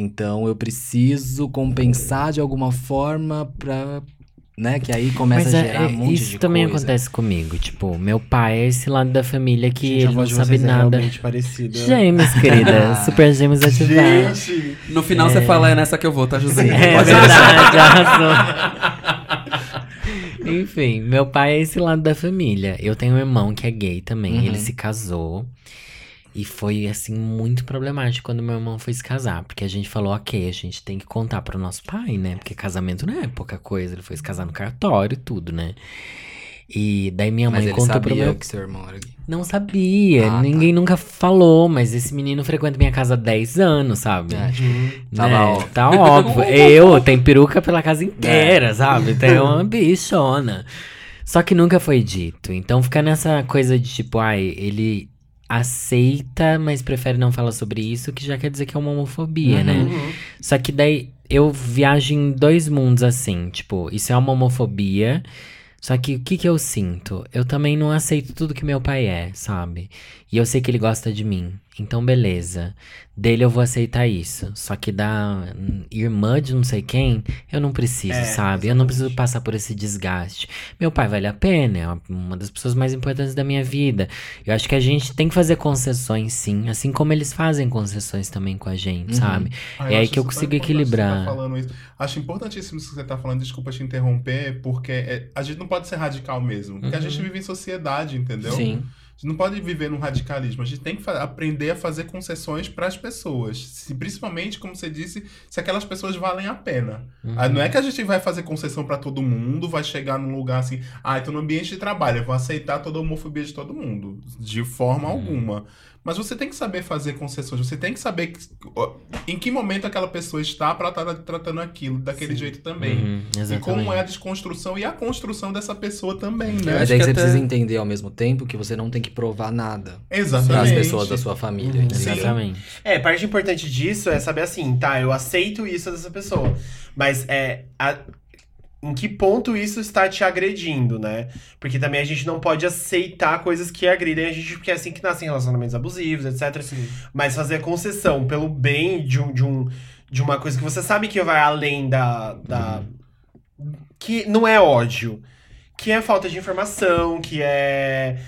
Então eu preciso compensar de alguma forma pra. Né? Que aí começa Mas a é- gerar é- um monte isso de também coisa. acontece comigo. Tipo, meu pai é esse lado da família que Gente, ele não sabe vocês é nada. realmente parecida. Gêmeos, querida. Super gêmeos ativados. Gente! No final você fala, é nessa que eu vou, tá, José? É Pode verdade, arrasou. Enfim, meu pai é esse lado da família. Eu tenho um irmão que é gay também. Uhum. Ele se casou. E foi, assim, muito problemático quando meu irmão foi se casar. Porque a gente falou, ok, a gente tem que contar pro nosso pai, né? Porque casamento não é pouca coisa. Ele foi se casar no cartório e tudo, né? E daí minha Mas mãe ele contou sabia pro meu que seu irmão era gay. não sabia, Ah, tá. ninguém nunca falou, mas esse menino frequenta minha casa há 10 anos, sabe? É, tipo, Né? Tava óbvio. Tá óbvio. Eu, tem peruca pela casa inteira, sabe? Tem uma bichona. Só que nunca foi dito. Então fica nessa coisa de tipo, ai, ele aceita, mas prefere não falar sobre isso, que já quer dizer que é uma homofobia, né? Uhum. Só que daí eu viajo em dois mundos assim, tipo, isso é uma homofobia. Só que o que que eu sinto? Eu também não aceito tudo que meu pai é, sabe? E eu sei que ele gosta de mim. Então, beleza. Dele eu vou aceitar isso. Só que da irmã de não sei quem, eu não preciso, É, sabe? Eu não exatamente. preciso passar por esse desgaste. Meu pai vale a pena, é uma- das pessoas mais importantes da minha vida. Eu acho que a gente tem que fazer concessões, sim. Assim como eles fazem concessões também com a gente, Uhum. sabe? Ah, É aí que eu consigo importante equilibrar. Tá falando isso. Acho importantíssimo isso que você tá falando, desculpa te interromper, porque é- a gente não pode ser radical mesmo. Porque a gente vive em sociedade, entendeu? Sim. A gente não pode viver num radicalismo. A gente tem que aprender a fazer concessões para as pessoas. Se- principalmente, como você disse, se aquelas pessoas valem a pena. Uhum. Ah, Não é que a gente vai fazer concessão para todo mundo, vai chegar num lugar assim, ah, então no ambiente de trabalho, eu vou aceitar toda a homofobia de todo mundo. De forma Uhum. alguma. Mas você tem que saber fazer concessões, você tem que saber que- em que momento aquela pessoa está para estar tratando aquilo daquele jeito também. Uhum, E como é a desconstrução e a construção dessa pessoa também, né? Mas aí que você até- precisa entender ao mesmo tempo que você não tem que provar nada para Exatamente. as pessoas da sua família. Uhum. Exatamente. É, parte importante disso é saber assim, tá, eu aceito isso dessa pessoa. Mas é. a- em que ponto isso está te agredindo, né? Porque também a gente não pode aceitar coisas que agridem a gente, porque é assim que nascem relacionamentos abusivos, etc. Mas fazer concessão pelo bem de um, de um. De uma coisa que você sabe que vai além da. da Que não é ódio. Que é falta de informação, que é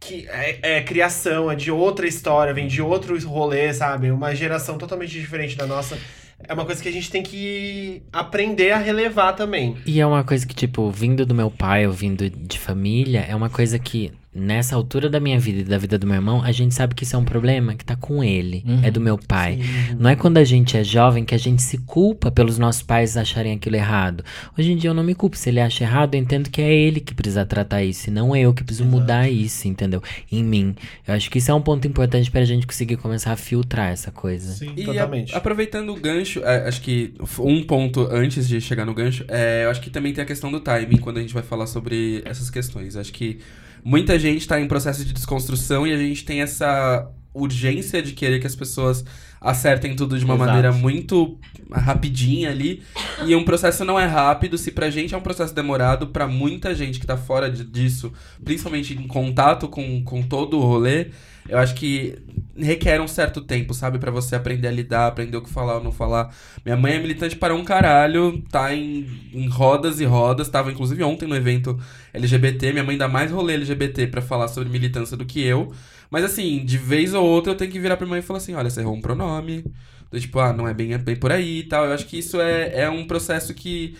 que é, é criação, é de outra história, vem de outro rolê, sabe? Uma geração totalmente diferente da nossa. É uma coisa que a gente tem que aprender a relevar também. E é uma coisa que, tipo, vindo do meu pai ou vindo de família, é uma coisa que, nessa altura da minha vida e da vida do meu irmão, a gente sabe que isso é um problema que tá com ele, Uhum. é do meu pai. Não é quando a gente é jovem que a gente se culpa pelos nossos pais acharem aquilo errado. Hoje em dia eu não me culpo. Se ele acha errado, eu entendo que é ele que precisa tratar isso, e não eu que preciso mudar isso, entendeu? Em mim. Eu acho que isso é um ponto importante pra gente conseguir começar a filtrar essa coisa. Sim, E totalmente. a- aproveitando o gancho, é, acho que um ponto antes de chegar no gancho, é, eu acho que também tem a questão do timing quando a gente vai falar sobre essas questões. Acho que muita gente está em processo de desconstrução e a gente tem essa urgência de querer que as pessoas acertem tudo de uma Exato. maneira muito rapidinha ali. E um processo não é rápido, se pra gente é um processo demorado, pra muita gente que tá fora de- disso, principalmente em contato com, com todo o rolê, eu acho que requer um certo tempo, sabe? Pra você aprender a lidar, aprender o que falar ou não falar. Minha mãe é militante para um caralho, tá em, em rodas e rodas, tava inclusive ontem no evento LGBT, minha mãe dá mais rolê LGBT pra falar sobre militância do que eu. Mas assim, de vez ou outra eu tenho que virar pra mãe e falar assim, olha, você errou um pronome. Tipo, ah, não é bem, é bem por aí e tal. Eu acho que isso é, é um processo que,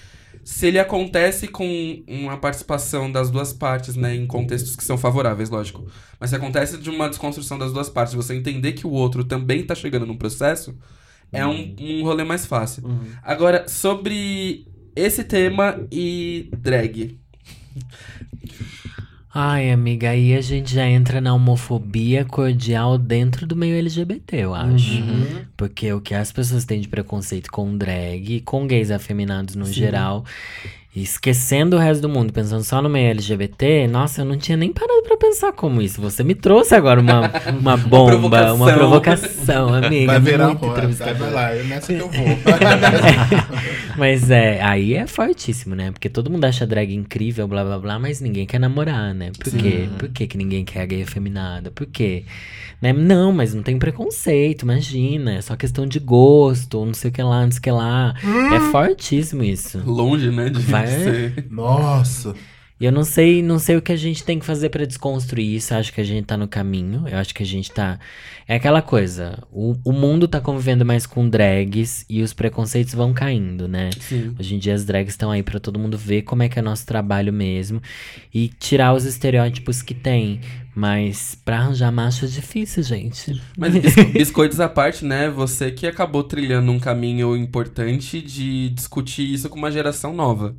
se ele acontece com uma participação das duas partes, né, em contextos que são favoráveis, lógico. Mas se acontece de uma desconstrução das duas partes, você entender que o outro também tá chegando num processo, é um, um rolê mais fácil. Uhum. Agora, sobre esse tema e drag. Ai, amiga, aí a gente já entra na homofobia cordial dentro do meio LGBT, eu acho. Porque o que as pessoas têm de preconceito com drag, com gays afeminados no geral, e esquecendo o resto do mundo, pensando só no meio LGBT, nossa, eu não tinha nem parado pra pensar como isso. Você me trouxe agora uma, uma bomba, uma provocação, amiga. Vai virar muito rua. entrevistadora. Vai lá, é nessa que eu vou. Mas é, aí é fortíssimo, né? Porque todo mundo acha drag incrível, blá blá blá, mas ninguém quer namorar, né? Por quê? Por que, que ninguém quer a gay afeminada? Por quê? Né? Não, mas não tem preconceito, imagina. É só questão de gosto, não sei o que lá, não sei o que lá. É fortíssimo isso. Longe, né? De Vai- ser. Nossa. E eu não sei, não sei o que a gente tem que fazer pra desconstruir isso. Eu acho que a gente tá no caminho. Eu acho que a gente tá. É aquela coisa. O, o mundo tá convivendo mais com drags e os preconceitos vão caindo, né? Sim. Hoje em dia as drags estão aí pra todo mundo ver como é que é nosso trabalho mesmo e tirar os estereótipos que tem. Mas pra arranjar macho é difícil, gente. Mas bis- biscoitos à parte, né? Você que acabou trilhando um caminho importante de discutir isso com uma geração nova.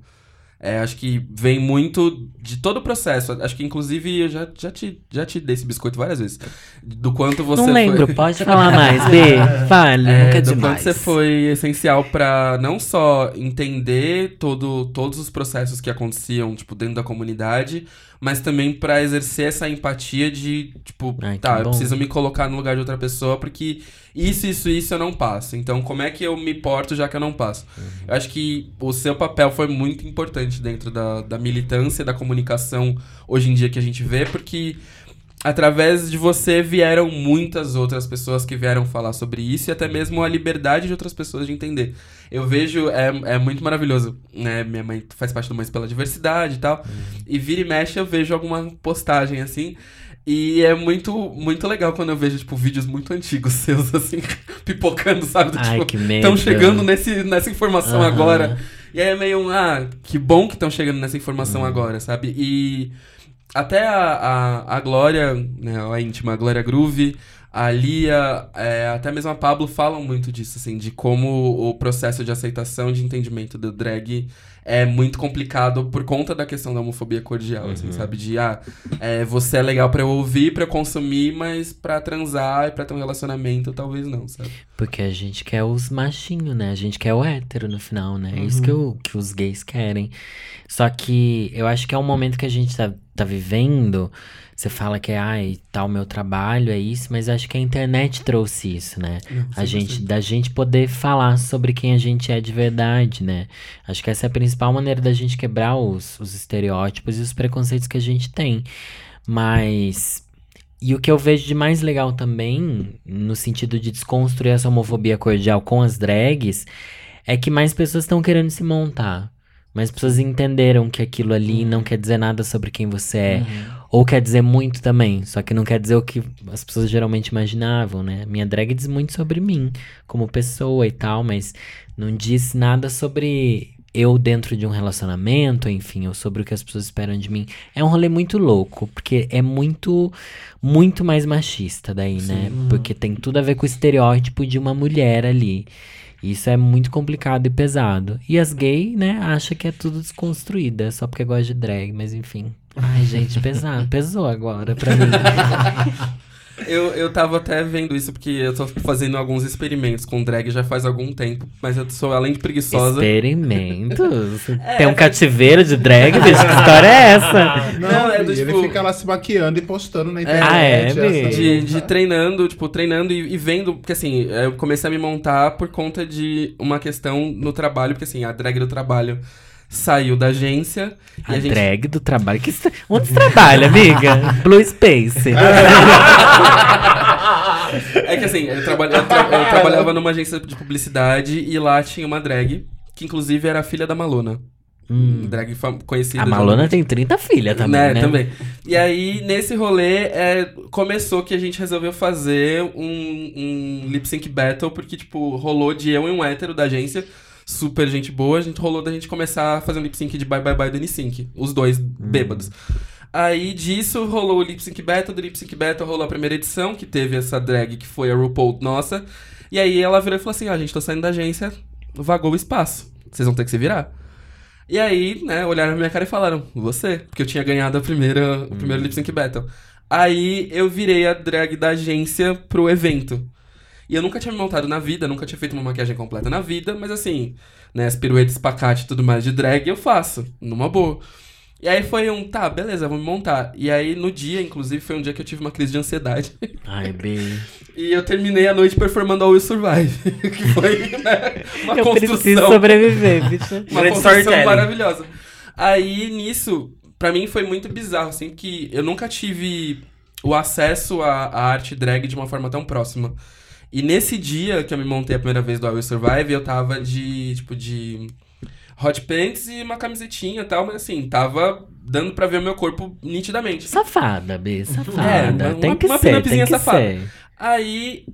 É, acho que vem muito de todo o processo. Acho que, inclusive, eu já, já, te, já te dei esse biscoito várias vezes. Do quanto você não lembro, foi... pode falar mais, B. Fale, É, nunca é do demais. quanto você foi essencial pra não só entender todo, todos os processos que aconteciam, tipo, dentro da comunidade, mas também pra exercer essa empatia de, tipo, Ai, tá, eu preciso me colocar no lugar de outra pessoa porque isso, isso, isso eu não passo. Então, como é que eu me porto já que eu não passo? Eu acho que o seu papel foi muito importante dentro da, da militância, da comunicação hoje em dia que a gente vê, porque através de você vieram muitas outras pessoas que vieram falar sobre isso e até mesmo a liberdade de outras pessoas de entender. Eu vejo, é, é muito maravilhoso, né? Minha mãe faz parte do Mães pela Diversidade e tal. E vira e mexe eu vejo alguma postagem assim. E é muito, muito legal quando eu vejo, tipo, vídeos muito antigos seus, assim, pipocando, sabe? Do, Ai, tipo, que medo. Estão chegando nesse, nessa informação Aham. agora. E aí é meio um, ah, que bom que estão chegando nessa Uhum. informação agora, sabe? E até a, a, a Glória, né, a íntima, Glória Groove, a Lia, é, até mesmo a Pablo falam muito disso, assim, de como o processo de aceitação, de entendimento do drag é muito complicado por conta da questão da homofobia cordial, assim, sabe? De, ah, é, você é legal pra eu ouvir, pra eu consumir, mas pra transar e pra ter um relacionamento, talvez não, sabe? Porque a gente quer os machinhos, né? A gente quer o hétero no final, né? É isso que, o- que os gays querem. Só que eu acho que é um momento que a gente tá, tá vivendo. Você fala que é, ai, tá o meu trabalho, é isso, mas acho que a internet trouxe isso, né? A gente, da gente poder falar sobre quem a gente é de verdade, né? Acho que essa é a principal maneira da gente quebrar os, os estereótipos e os preconceitos que a gente tem. Mas. E o que eu vejo de mais legal também, no sentido de desconstruir essa homofobia cordial com as drags, é que mais pessoas estão querendo se montar. Mais pessoas entenderam que aquilo ali não quer dizer nada sobre quem você é. Ou quer dizer muito também, só que não quer dizer o que as pessoas geralmente imaginavam, né? Minha drag diz muito sobre mim, como pessoa e tal, mas não diz nada sobre eu dentro de um relacionamento, enfim, ou sobre o que as pessoas esperam de mim. É um rolê muito louco, porque é muito, muito mais machista daí, né? Porque tem tudo a ver com o estereótipo de uma mulher ali. Isso é muito complicado e pesado. E as gays, né, acham que é tudo desconstruído, é só porque gosta de drag, mas enfim. Ai, gente, pesado. Pesou agora pra mim. Eu, eu tava até vendo isso porque eu tô fazendo alguns experimentos com drag já faz algum tempo, mas eu sou, além de preguiçosa. Experimentos? Tem um cativeiro de drag, bicho? Que história é essa? Não, é do Ele tipo- fica lá se maquiando e postando na internet. Ah, é, essa-? De, de treinando, tipo, treinando e, e vendo, porque assim, eu comecei a me montar por conta de uma questão no trabalho, porque assim, a drag do trabalho saiu da agência A, a gente. drag do trabalho. Que Onde você trabalha, amiga? Blue Space. É que assim, eu, traba- eu tra- eu trabalhava numa agência de publicidade e lá tinha uma drag, que inclusive era a filha da Malona. Hum. Drag fam- conhecida. A Malona tem 30 filhas também, né? também. E aí, nesse rolê, é, começou que a gente resolveu fazer um, um lip sync battle, porque, tipo, rolou de eu e um hétero da agência, super gente boa, a gente rolou da gente começar a fazer um lip sync de Bye Bye Bye do N-Sync, os dois bêbados. Aí disso rolou o lip sync battle, do lip sync battle rolou a primeira edição, que teve essa drag que foi a RuPaul nossa. E aí ela virou e falou assim: ah, gente, tô saindo da agência, vagou o espaço. Vocês vão ter que se virar. E aí, né, olharam na minha cara e falaram, você, porque eu tinha ganhado a primeira, o primeiro lip sync battle. Aí eu virei a drag da agência pro evento. E eu nunca tinha me montado na vida, nunca tinha feito uma maquiagem completa na vida, mas assim, né, as piruetas, espacate e tudo mais de drag eu faço, numa boa. E aí foi um, tá, beleza, vou me montar. E aí no dia, inclusive, foi um dia que eu tive uma crise de ansiedade. Ai, bem. E eu terminei a noite performando a Will Survive. que foi, né, uma Eu preciso construção. sobreviver, bicho. Uma Grande construção maravilhosa. Aí, nisso, pra mim foi muito bizarro, assim, que eu nunca tive o acesso à, à arte drag de uma forma tão próxima. E nesse dia que eu me montei a primeira vez do I Will Survive, eu tava de, tipo, de hot pants e uma camisetinha e tal, mas assim, tava dando pra ver o meu corpo nitidamente. Safada, B, safada. É, uma- tem que uma ser, tem que safada. ser. Aí,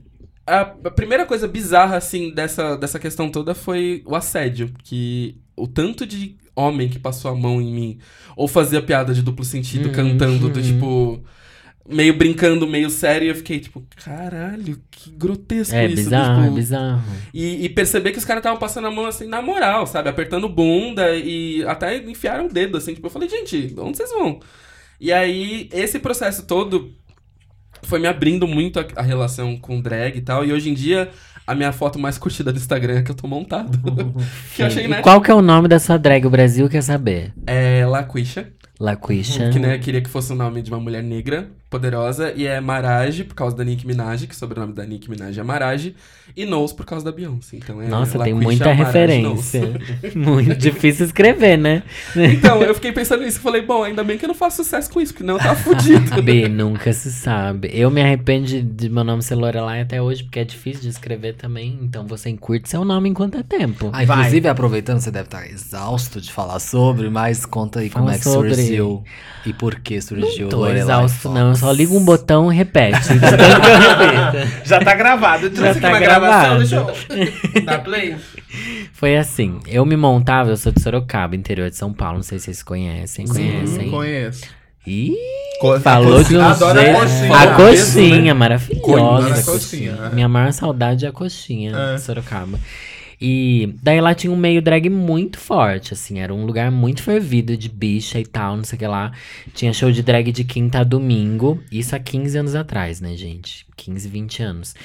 a, a primeira coisa bizarra, assim, dessa, dessa questão toda foi o assédio. Que o tanto de homem que passou a mão em mim, ou fazia piada de duplo sentido, Uhum, cantando, do tipo. Meio brincando, meio sério, e eu fiquei tipo, caralho, que grotesco É isso. bizarro, tipo, é bizarro. E, e perceber que os caras estavam passando a mão assim, na moral, sabe? Apertando bunda e até enfiaram o dedo, assim. Tipo, eu falei, gente, onde vocês vão? E aí, esse processo todo foi me abrindo muito a, a relação com drag e tal. E hoje em dia, a minha foto mais curtida do Instagram é que eu tô montado. que eu achei, E né? qual que é o nome da sua drag? O Brasil quer saber. É Laquisha, Laquisha. que né, queria que fosse o nome de uma mulher negra, poderosa. E é Marage, por causa da Nicki Minaj, que o sobrenome da Nicki Minaj é Marage. E Nose, por causa da Beyoncé. Então é Nossa, tem muita Marage referência. Muito difícil escrever, né? Então, eu fiquei pensando nisso e falei, bom, ainda bem que eu não faço sucesso com isso, porque não tá fudido. B, nunca se sabe. Eu me arrependo de, de meu nome ser Lorelai até hoje, porque é difícil de escrever também. Então você encurte seu nome enquanto é tempo. Ah, inclusive, aproveitando, você deve estar exausto de falar sobre, mas conta aí como Fala é que sobre. surgiu e por que surgiu Não tô Lorelai exausto, Fox. Não. Só ligo um botão e repete. Já tá gravado. Aqui tá uma gravação, gravado. deixa eu play. Foi assim, eu me montava, eu sou de Sorocaba, interior de São Paulo, não sei se vocês conhecem, conhecem? Hum, conheço. Ih, Co- falou de um Adoro jeito... a coxinha. A Fala coxinha, né? maravilhosa. Adoro a a coxinha, coxinha. é. Minha maior saudade é a coxinha É. de Sorocaba. E daí lá tinha um meio drag muito forte, assim, era um lugar muito fervido de bicha e tal, não sei o que lá. Tinha show de drag de quinta a domingo, isso há 15 anos atrás, né, gente? 15, 20 anos.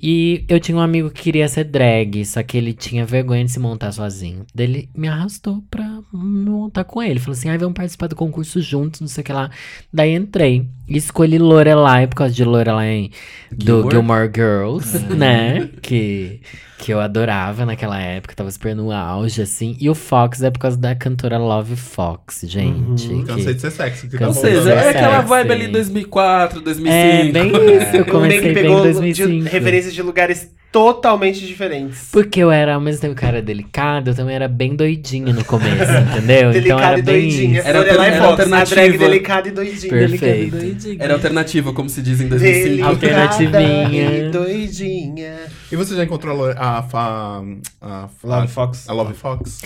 E eu tinha um amigo que queria ser drag, só que ele tinha vergonha de se montar sozinho. Daí ele me arrastou pra me montar com ele. Falou assim: ai, vamos participar do concurso juntos, não sei o que lá. Daí entrei. E escolhi Lorelai por causa de Lorelai do Gilmore? Gilmore Girls, né? Que, que eu adorava naquela época, tava super no auge, assim. E o Fox é por causa da cantora Love Fox, gente. que- Cansei de ser sexy. que tá Ou voltando. seja, é Sexy. aquela vibe ali 2004, 2005. É, bem isso. Eu comecei Bem pegou de 2005. referências de lugares totalmente diferentes. Porque eu era, ao mesmo tempo era delicada, eu também era bem doidinha no começo, entendeu? então era e bem doidinha. isso. Era Lorelai alter- Fox, era a drag alternativa. delicada e doidinha. Perfeito. Delicada e doidinha. Era alternativa, como se diz em 2005. Delicada Alternativinha. e doidinha. E você já encontrou a, a, fa- a, Love a, Fox. a Love Fox?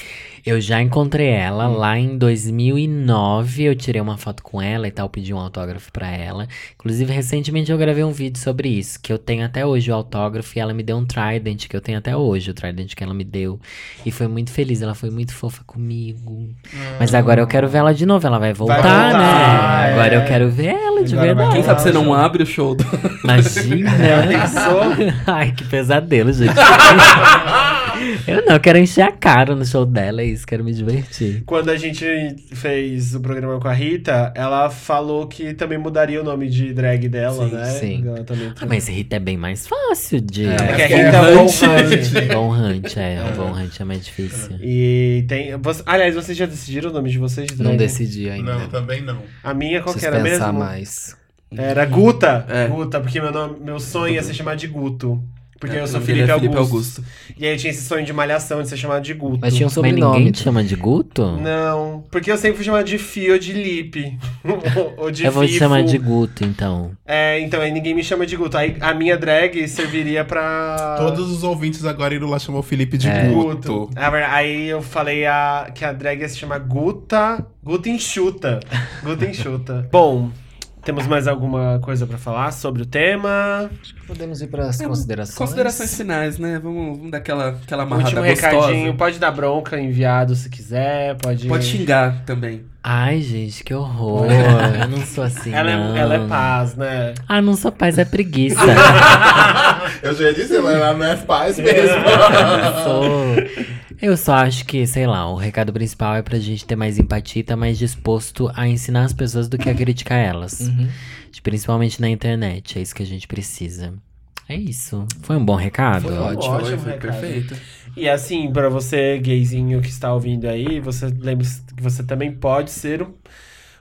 Eu já encontrei ela lá em 2009. Eu tirei uma foto com ela e tal, pedi um autógrafo pra ela. Inclusive, recentemente eu gravei um vídeo sobre isso, que eu tenho até hoje o autógrafo e ela me deu um Trident, que eu tenho até hoje, o Trident que ela me deu. E foi muito feliz, ela foi muito fofa comigo. Mas agora eu quero ver ela de novo, ela vai voltar, voltar, né? é. Agora eu quero ver ela de Agora vai verdade. Quem sabe você não abre o show do... Imagina. Pensou? Ai, que pesadelo, gente. eu não, eu quero encher a cara no show dela, é isso, quero me divertir. Quando a gente fez o programa com a Rita, ela falou que também mudaria o nome de drag dela, Sim, né? sim. Ela também Ah, mas Rita é bem mais fácil de. É, porque a É, Rita é Hunt. Hunt. Bom Hunt, é. O Bom Hunt é mais difícil. E tem. você- aliás, vocês já decidiram o nome de vocês de drag? Não decidi ainda. Não, também não. A minha qual que Preciso era pensar mesmo? mais. Era Guta. É. Guta, porque meu, nome, meu sonho ia ser chamado de Guto. Porque É, eu sou nome dele Felipe, é Augusto. E aí eu tinha esse sonho de malhação de ser chamado de Guto. Mas tinha um Mas ninguém sobrenome. te chama de Guto? Não, porque eu sempre fui chamado de Fio ou de Lipe. ou de Eu vou te Fifo. chamar de Guto, então. É, então aí ninguém me chama de Guto. Aí a minha drag serviria pra. Todos os ouvintes agora iram lá chamar o Felipe de É. Guto. Aí eu falei a, que a drag ia se chamar Guta. Guta enxuta. Guta enxuta. Bom, Temos mais alguma coisa pra falar sobre o tema? Podemos ir para as considerações. Considerações finais, né? Vamos, vamos dar aquela, aquela amarrada Último gostosa. recadinho, pode dar bronca, enviado se quiser, pode... Pode xingar também. Ai, gente, que horror. Eu não sou assim, Ela não. é, ela é paz, né? Ah, não sou paz, é preguiça. Eu já ia dizer, ela não é paz mesmo. Eu sou. Eu só acho que, sei lá, o recado principal é pra gente ter mais empatia e tá mais disposto a ensinar as pessoas do que a criticar elas. Uhum. Principalmente na internet. É isso que a gente precisa. É isso. Foi um bom recado? Foi ótimo. Ótimo foi recado. perfeito. E assim, pra você, gayzinho que está ouvindo aí, você lembre que você também pode ser um,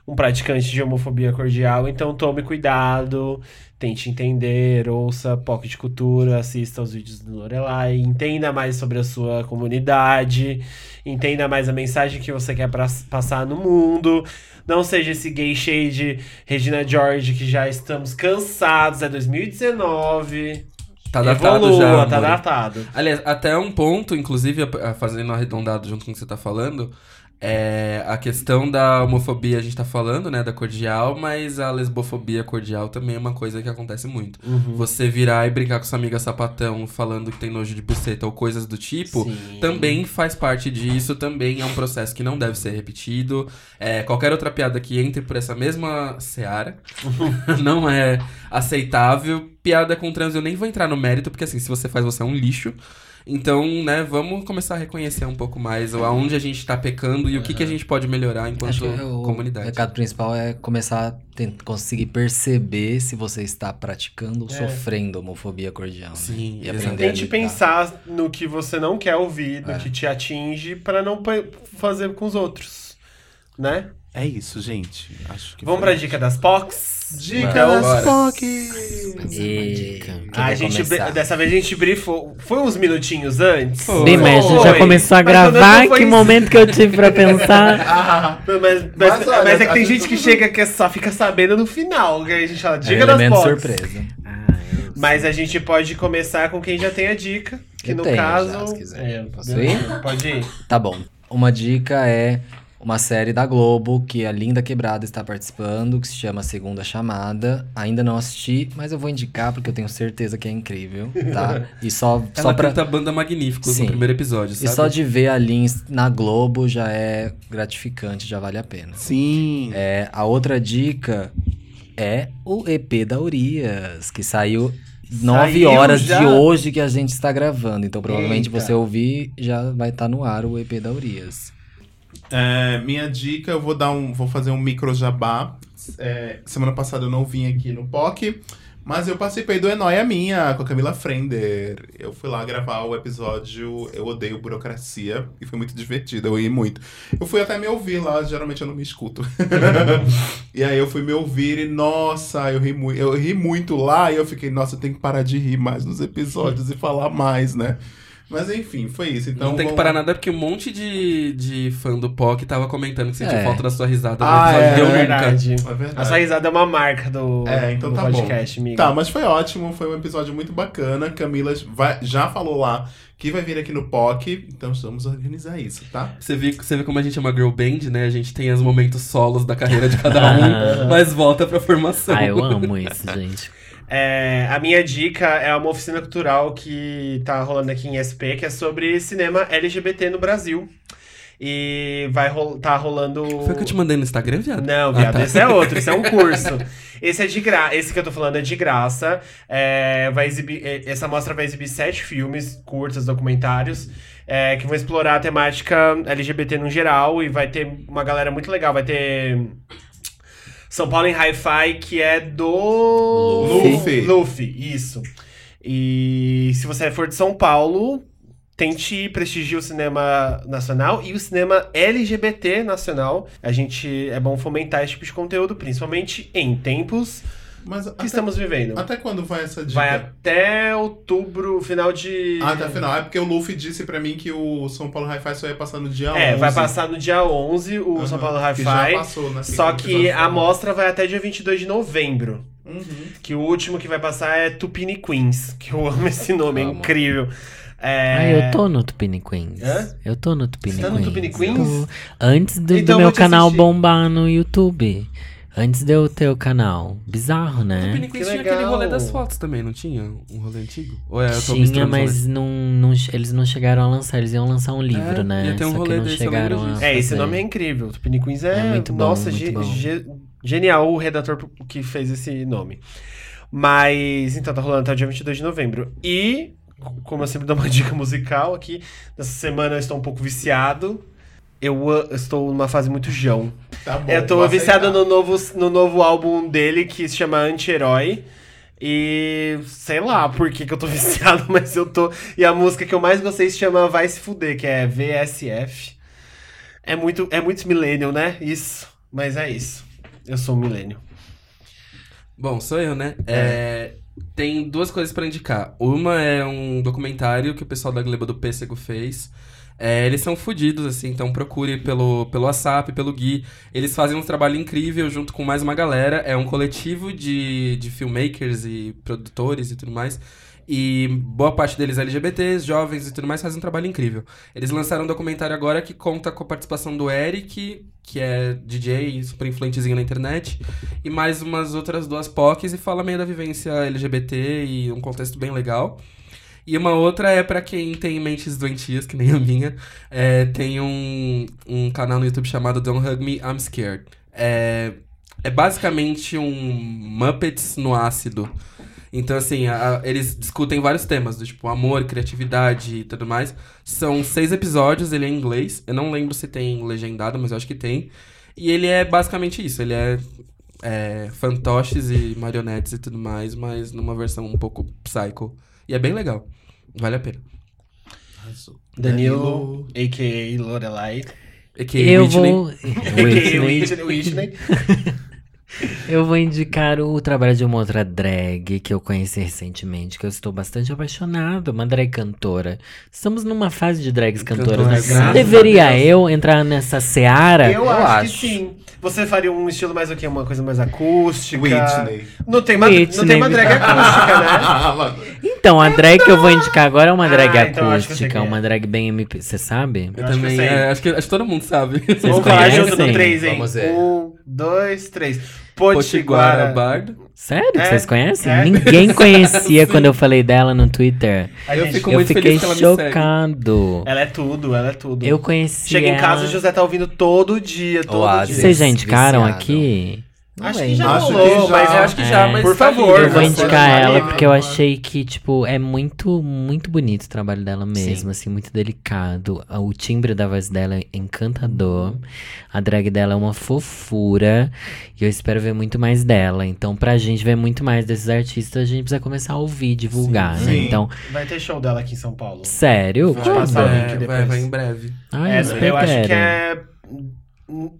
um praticante de homofobia cordial, então tome cuidado, tente entender, ouça Pocket Cultura, assista aos vídeos do Lorelai, entenda mais sobre a sua comunidade, entenda mais a mensagem que você quer pra- passar no mundo. Não seja esse gay shade Regina George que já estamos cansados, é 2019. Tá datado Evolua, já. tá amor. datado. Aliás, até um ponto, inclusive, fazendo arredondado junto com o que você tá falando, é a questão da homofobia a gente tá falando, né, da cordial, mas a lesbofobia cordial também é uma coisa que acontece muito. Uhum. Você virar e brincar com sua amiga sapatão falando que tem nojo de buceta ou coisas do tipo, Sim. também faz parte disso, também é um processo que não deve ser repetido. É, qualquer outra piada que entre por essa mesma seara não é aceitável. Piada com trans eu nem vou entrar no mérito, porque assim, se você faz, você é um lixo. Então, né, vamos começar a reconhecer um pouco mais o- aonde a gente tá pecando e o que, que a gente pode melhorar Acho enquanto que o comunidade. recado principal é começar a conseguir perceber se você está praticando ou É. sofrendo homofobia cordial. né? Sim, e exato. aprender a Tente pensar no que você não quer ouvir, no É. que te atinge, pra não fazer com os outros, né? É isso, gente. Acho que Vamos foi. pra dica das POCs? Dica Então, das bora. POCs. E... Quem a gente, dessa vez a gente brifou. Foi uns minutinhos antes? Foi. Bem, mas a gente já começou a gravar. Que isso- momento que eu tive pra pensar. Ah, Mas, mas, Mas olha, mas é que tem gente que tudo- chega que só fica sabendo no final, que a gente fala É dica das elemento POCs. surpresa. Ah, Mas a gente pode começar com quem já tem a dica. Que Eu no tenho caso. já, se quiser. É, Posso Pode ir. Tá bom. Uma dica é uma série da Globo que a Linda Quebrada está participando, que se chama Segunda Chamada. Ainda não assisti, mas eu vou indicar porque eu tenho certeza que é incrível, tá? E só, Ela só pra. canta banda Magníficos Sim. no primeiro episódio, E sabe? só de ver a Lin na Globo já é gratificante, já vale a pena. sim. É, a outra dica é o EP da Urias, que saiu 9 Saiu horas já? de hoje que a gente está gravando. Então, provavelmente, Eita. você ouvir, já vai estar no ar o EP da Urias. É, minha dica, eu vou dar um. Vou fazer um micro jabá. É, semana passada eu não vim aqui no POC, mas eu participei do É Nóia Minha com a Camila Frender. Eu fui lá gravar o episódio Eu Odeio Burocracia e foi muito divertido, eu ri muito. Eu fui até me ouvir lá, geralmente eu não me escuto. e aí eu fui me ouvir e, nossa, eu ri muito. Eu ri muito lá e eu fiquei, nossa, eu tenho que parar de rir mais nos episódios e falar mais, né? Mas enfim, foi isso. Então, não tem que vamos- parar nada porque um monte de, de fã do POC tava comentando que sentiu É. falta da sua risada Ah, é, É verdade. É verdade. A sua risada é uma marca do, É, então do tá podcast, bom. amigo. Tá, mas foi ótimo, foi um episódio muito bacana. Camila vai- já falou lá que vai vir aqui no POC, então vamos organizar isso, tá? Você vê, você vê como a gente é uma girl band, né? A gente tem os momentos solos da carreira de cada um, mas volta pra formação. Ah, eu amo isso, gente. É, a minha dica é uma oficina cultural que tá rolando aqui em SP, que é sobre cinema LGBT no Brasil. E vai tá rolando. Foi o que eu te mandei no Instagram, viado? Não, viado, Ah, tá. esse é outro, esse é um curso. Esse é de graça. Esse que eu tô falando é de graça. É, vai exibir, é, essa mostra vai exibir sete filmes, curtas, documentários, é, que vão explorar a temática LGBT no geral. E vai ter uma galera muito legal. Vai ter. São Paulo em Hi-Fi, que é do. Luffy. Luffy, isso. E se você for de São Paulo, tente prestigiar o cinema nacional e o cinema LGBT nacional. A gente é bom fomentar esse tipo de conteúdo, principalmente em tempos Mas que até, estamos vivendo. até quando vai essa dica? Vai até outubro, final de. Ah, até final. É porque o Luffy disse pra mim que o São Paulo Hi-Fi só ia passar no dia 11. É, vai passar no dia 11 o Aham, São Paulo que já Hi-Fi. passou, né? Só o que a mostra vai até dia 22 de novembro. Uhum. Que o último que vai passar é Tupini Queens, que eu amo esse nome, é incrível. É... Ah, eu tô no Tupini Queens. Hã? Eu tô no Tupini Você tá no Queens. Tupini Queens? Tô. Antes do, do Então eu meu canal assistir. bombar no YouTube. Antes de eu ter o canal. Bizarro, O né? Piniquins Que tinha legal. aquele rolê das fotos também, não tinha? Um rolê antigo? Ou é, eu tô Tinha, mas não, não, eles não chegaram a lançar. Eles iam lançar um livro, É, né? ia ter um Só rolê que não desse, eu chegaram a disso. É, esse nome é incrível. Tupini Queens é, É muito bom, nossa, muito ge- bom. ge- genial o redator que fez esse nome. Mas, então, tá rolando até o dia 22 de novembro. E, como eu sempre dou uma dica musical aqui, nessa semana eu estou um pouco viciado. Eu ah, estou numa fase muito João. Tá bom, eu tô viciado aceitar. no novo, no novo álbum dele, que se chama Anti-Herói. E sei lá por que, que eu tô viciado, mas eu tô. E a música que eu mais gostei se chama Vai Se Fuder, que é VSF. É muito, é muito millennial, né? Isso. Mas é isso. Eu sou um millennial. Bom, sou eu, né? É, tem duas coisas pra indicar. Uma é um documentário que o pessoal da Gleba do Pêssego fez. É, eles são fodidos, assim, então procure pelo, pelo WhatsApp, pelo Gui. Eles fazem um trabalho incrível junto com mais uma galera. É um coletivo de, de filmmakers e produtores e tudo mais. E boa parte deles LGBTs, jovens e tudo mais, fazem um trabalho incrível. Eles lançaram um documentário agora que conta com a participação do Eric, que é DJ super influentezinho na internet, e mais umas outras duas POCs e fala meio da vivência LGBT e um contexto bem legal. E uma outra é pra quem tem mentes doentias, que nem a minha. É, tem um, um canal no YouTube chamado Don't Hug Me, I'm Scared. É, é basicamente um Muppets no ácido. Então, assim, a- eles discutem vários temas, do tipo amor, criatividade e tudo mais. São seis episódios, ele é em inglês. Eu não lembro se tem legendado, mas eu acho que tem. E ele é basicamente isso, ele é, é fantoches e marionetes e tudo mais, mas numa versão um pouco psycho. E é bem legal. Vale a pena. Danilo, a.k.a. Lorelai. E que Eu Whitney- vou. A.k.a. Whitney. Whitney. Eu vou indicar o trabalho de uma outra drag que eu conheci recentemente, que eu estou bastante apaixonado, uma drag cantora. Estamos numa fase de drags cantoras, né? graças Deveria eu entrar nessa seara? Eu, eu acho, acho. que sim. Você faria um estilo mais o quê? Uma coisa mais acústica? Whitney. Não tem uma, não Whitney. tem uma drag acústica, né? Ah. Então, a drag que eu vou indicar agora é uma drag Ah, então que eu sei acústica, é. uma drag bem MP. Você sabe? Eu, Eu acho que também. eu sei. é, acho, que, acho que todo mundo sabe. Vamos falar junto no 3, hein? Vamos ver. Um, dois, três. Potiguara. Bardo. Sério? que É, Vocês conhecem? é. Ninguém conhecia quando eu falei dela no Twitter. A Eu gente- fico eu muito fiquei feliz que ela me segue. chocado. Ela é tudo, ela é tudo. Eu conheci Chega em casa, ela- o José tá ouvindo todo dia, todo Oasis. dia. Vocês já indicaram Viciado. aqui? Não Acho que já Acho que rolou, já. mas Eu acho que já, É. mas Por tá favor, lindo, Eu vou né? indicar ela porque eu achei que, tipo, é muito, muito bonito o trabalho dela mesmo, Sim. assim, muito delicado. O timbre da voz dela é encantador. A drag dela é uma fofura. E eu espero ver muito mais dela. Então, pra gente ver muito mais desses artistas, a gente precisa começar a ouvir, divulgar, Sim, né? sim. Então, Vai ter show dela aqui em São Paulo. sério? Vou te passar o link É, depois. vai, vai em breve. Ai, É, eu acho que é.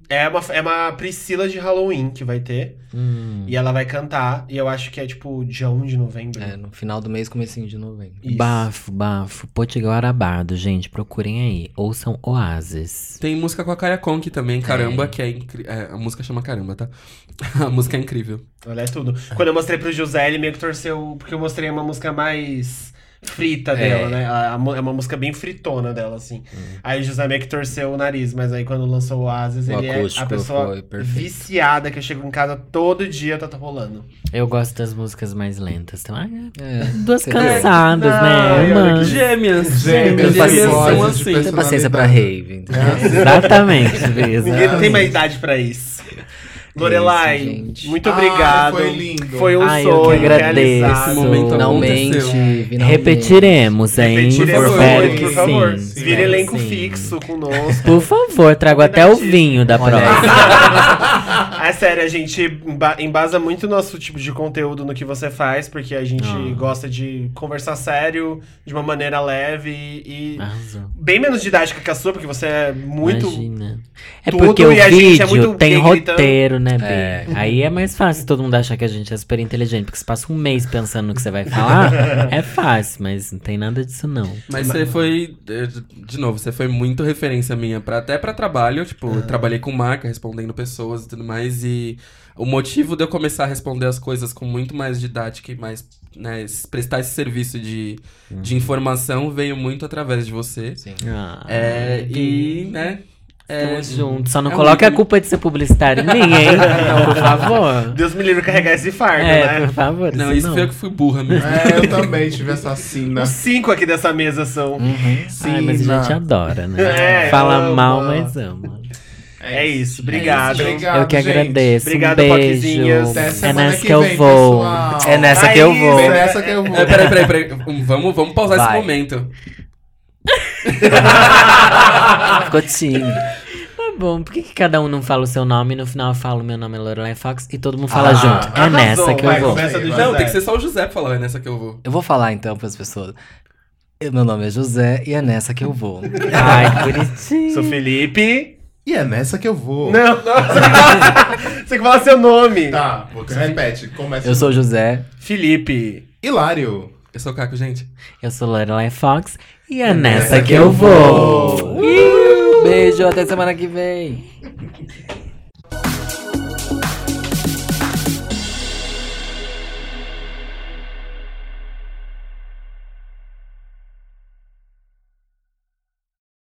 É uma, é uma Priscila de Halloween que vai ter. Hum. E ela vai cantar. E eu acho que é tipo dia 1 de novembro. É, no final do mês, comecinho de novembro. Isso. Bafo, bafo. Potiguara Bardo, gente, procurem aí. Ouçam Oasis. Tem música com a Kaya Conk também, Caramba, que é incrível. a música chama Caramba, tá? a música é incrível. Ela é tudo. Quando eu mostrei pro José, ele meio que torceu. Porque eu mostrei uma música mais frita dela, né? A- a mu- É uma música bem fritona dela, assim. Aí o José meio que torceu o nariz, mas aí quando lançou o Oasis, O ele é a pessoa viciada que eu chego em casa todo dia, tá, tá rolando. Eu gosto das músicas mais lentas. Então, ah, É. duas cansadas, Não, né? que Gêmeas! Gêmeas, Gêmeas são de assim. Tem paciência pra rave, entendeu? Exatamente, Beza. Ninguém tem mais idade pra isso. Lorelai, muito Ai, obrigado. foi lindo. Foi um Ai, eu que sonho agradeço. Esse momento finalmente. Repetiremos, hein? Repetiremos, por que favor. sim. Vira espero elenco sim. fixo conosco. Por favor, trago até o vinho da Olha prova. É sério, a gente emba- embasa muito o nosso tipo de conteúdo no que você faz, porque a gente Ah. gosta de conversar sério, de uma maneira leve e. Arrasou. Bem menos didática que a sua, porque você é muito. Imagina. É tudo porque o gente vídeo é muito tem gritando. roteiro, né, B? É. Aí é mais fácil todo mundo achar que a gente é super inteligente, porque você passa um mês pensando no que você vai falar. é fácil, mas não tem nada disso, não. Mas você foi, eh, de novo, você foi muito referência minha, pra, até pra trabalho. Tipo, eu trabalhei com marca, respondendo pessoas e tudo mais. E o motivo de eu começar a responder as coisas com muito mais didática e mais, né, prestar esse serviço de, de informação veio muito através de você. Sim. Ah, É, e, né, Tamo junto. Só não é um coloque a culpa de ser publicitário em mim, hein? Por favor. Deus me livre de carregar esse fardo, É, né? por favor. Não, isso foi eu que fui burra mesmo. É, eu também tive essa sina. Os cinco aqui dessa mesa são. Sim, Ai, mas a gente adora, né? É, Fala ama. mal, mas ama. É isso, obrigado. Obrigado, Eu que gente. agradeço. Obrigado, um beijo. É nessa que que eu vem, vou. pessoal. É nessa Aí, que eu vou. É nessa que eu vou. É, peraí, peraí, peraí. Vamos, vamos pausar Vai. esse momento. Ficou tímido. Tá bom, por que, que cada um não fala o seu nome e no final eu falo meu nome é Lorelai Fox e todo mundo fala Ah, junto? É arrasou, nessa que eu vai, vou. Não, tem que ser só o José pra falar, é nessa que eu vou. Eu vou falar então pras pessoas. Eu- Meu nome é José e é nessa que eu vou. Ai, que bonitinho. Sou Felipe. E é nessa que eu vou. Não, não. Você tem que falar- que seu nome. Tá, você repete. Começa. Eu sou José. Felipe. Hilário. Eu sou o Caco, gente. Eu sou Lorelai Fox e é nessa que eu vou. Beijo, até semana que vem.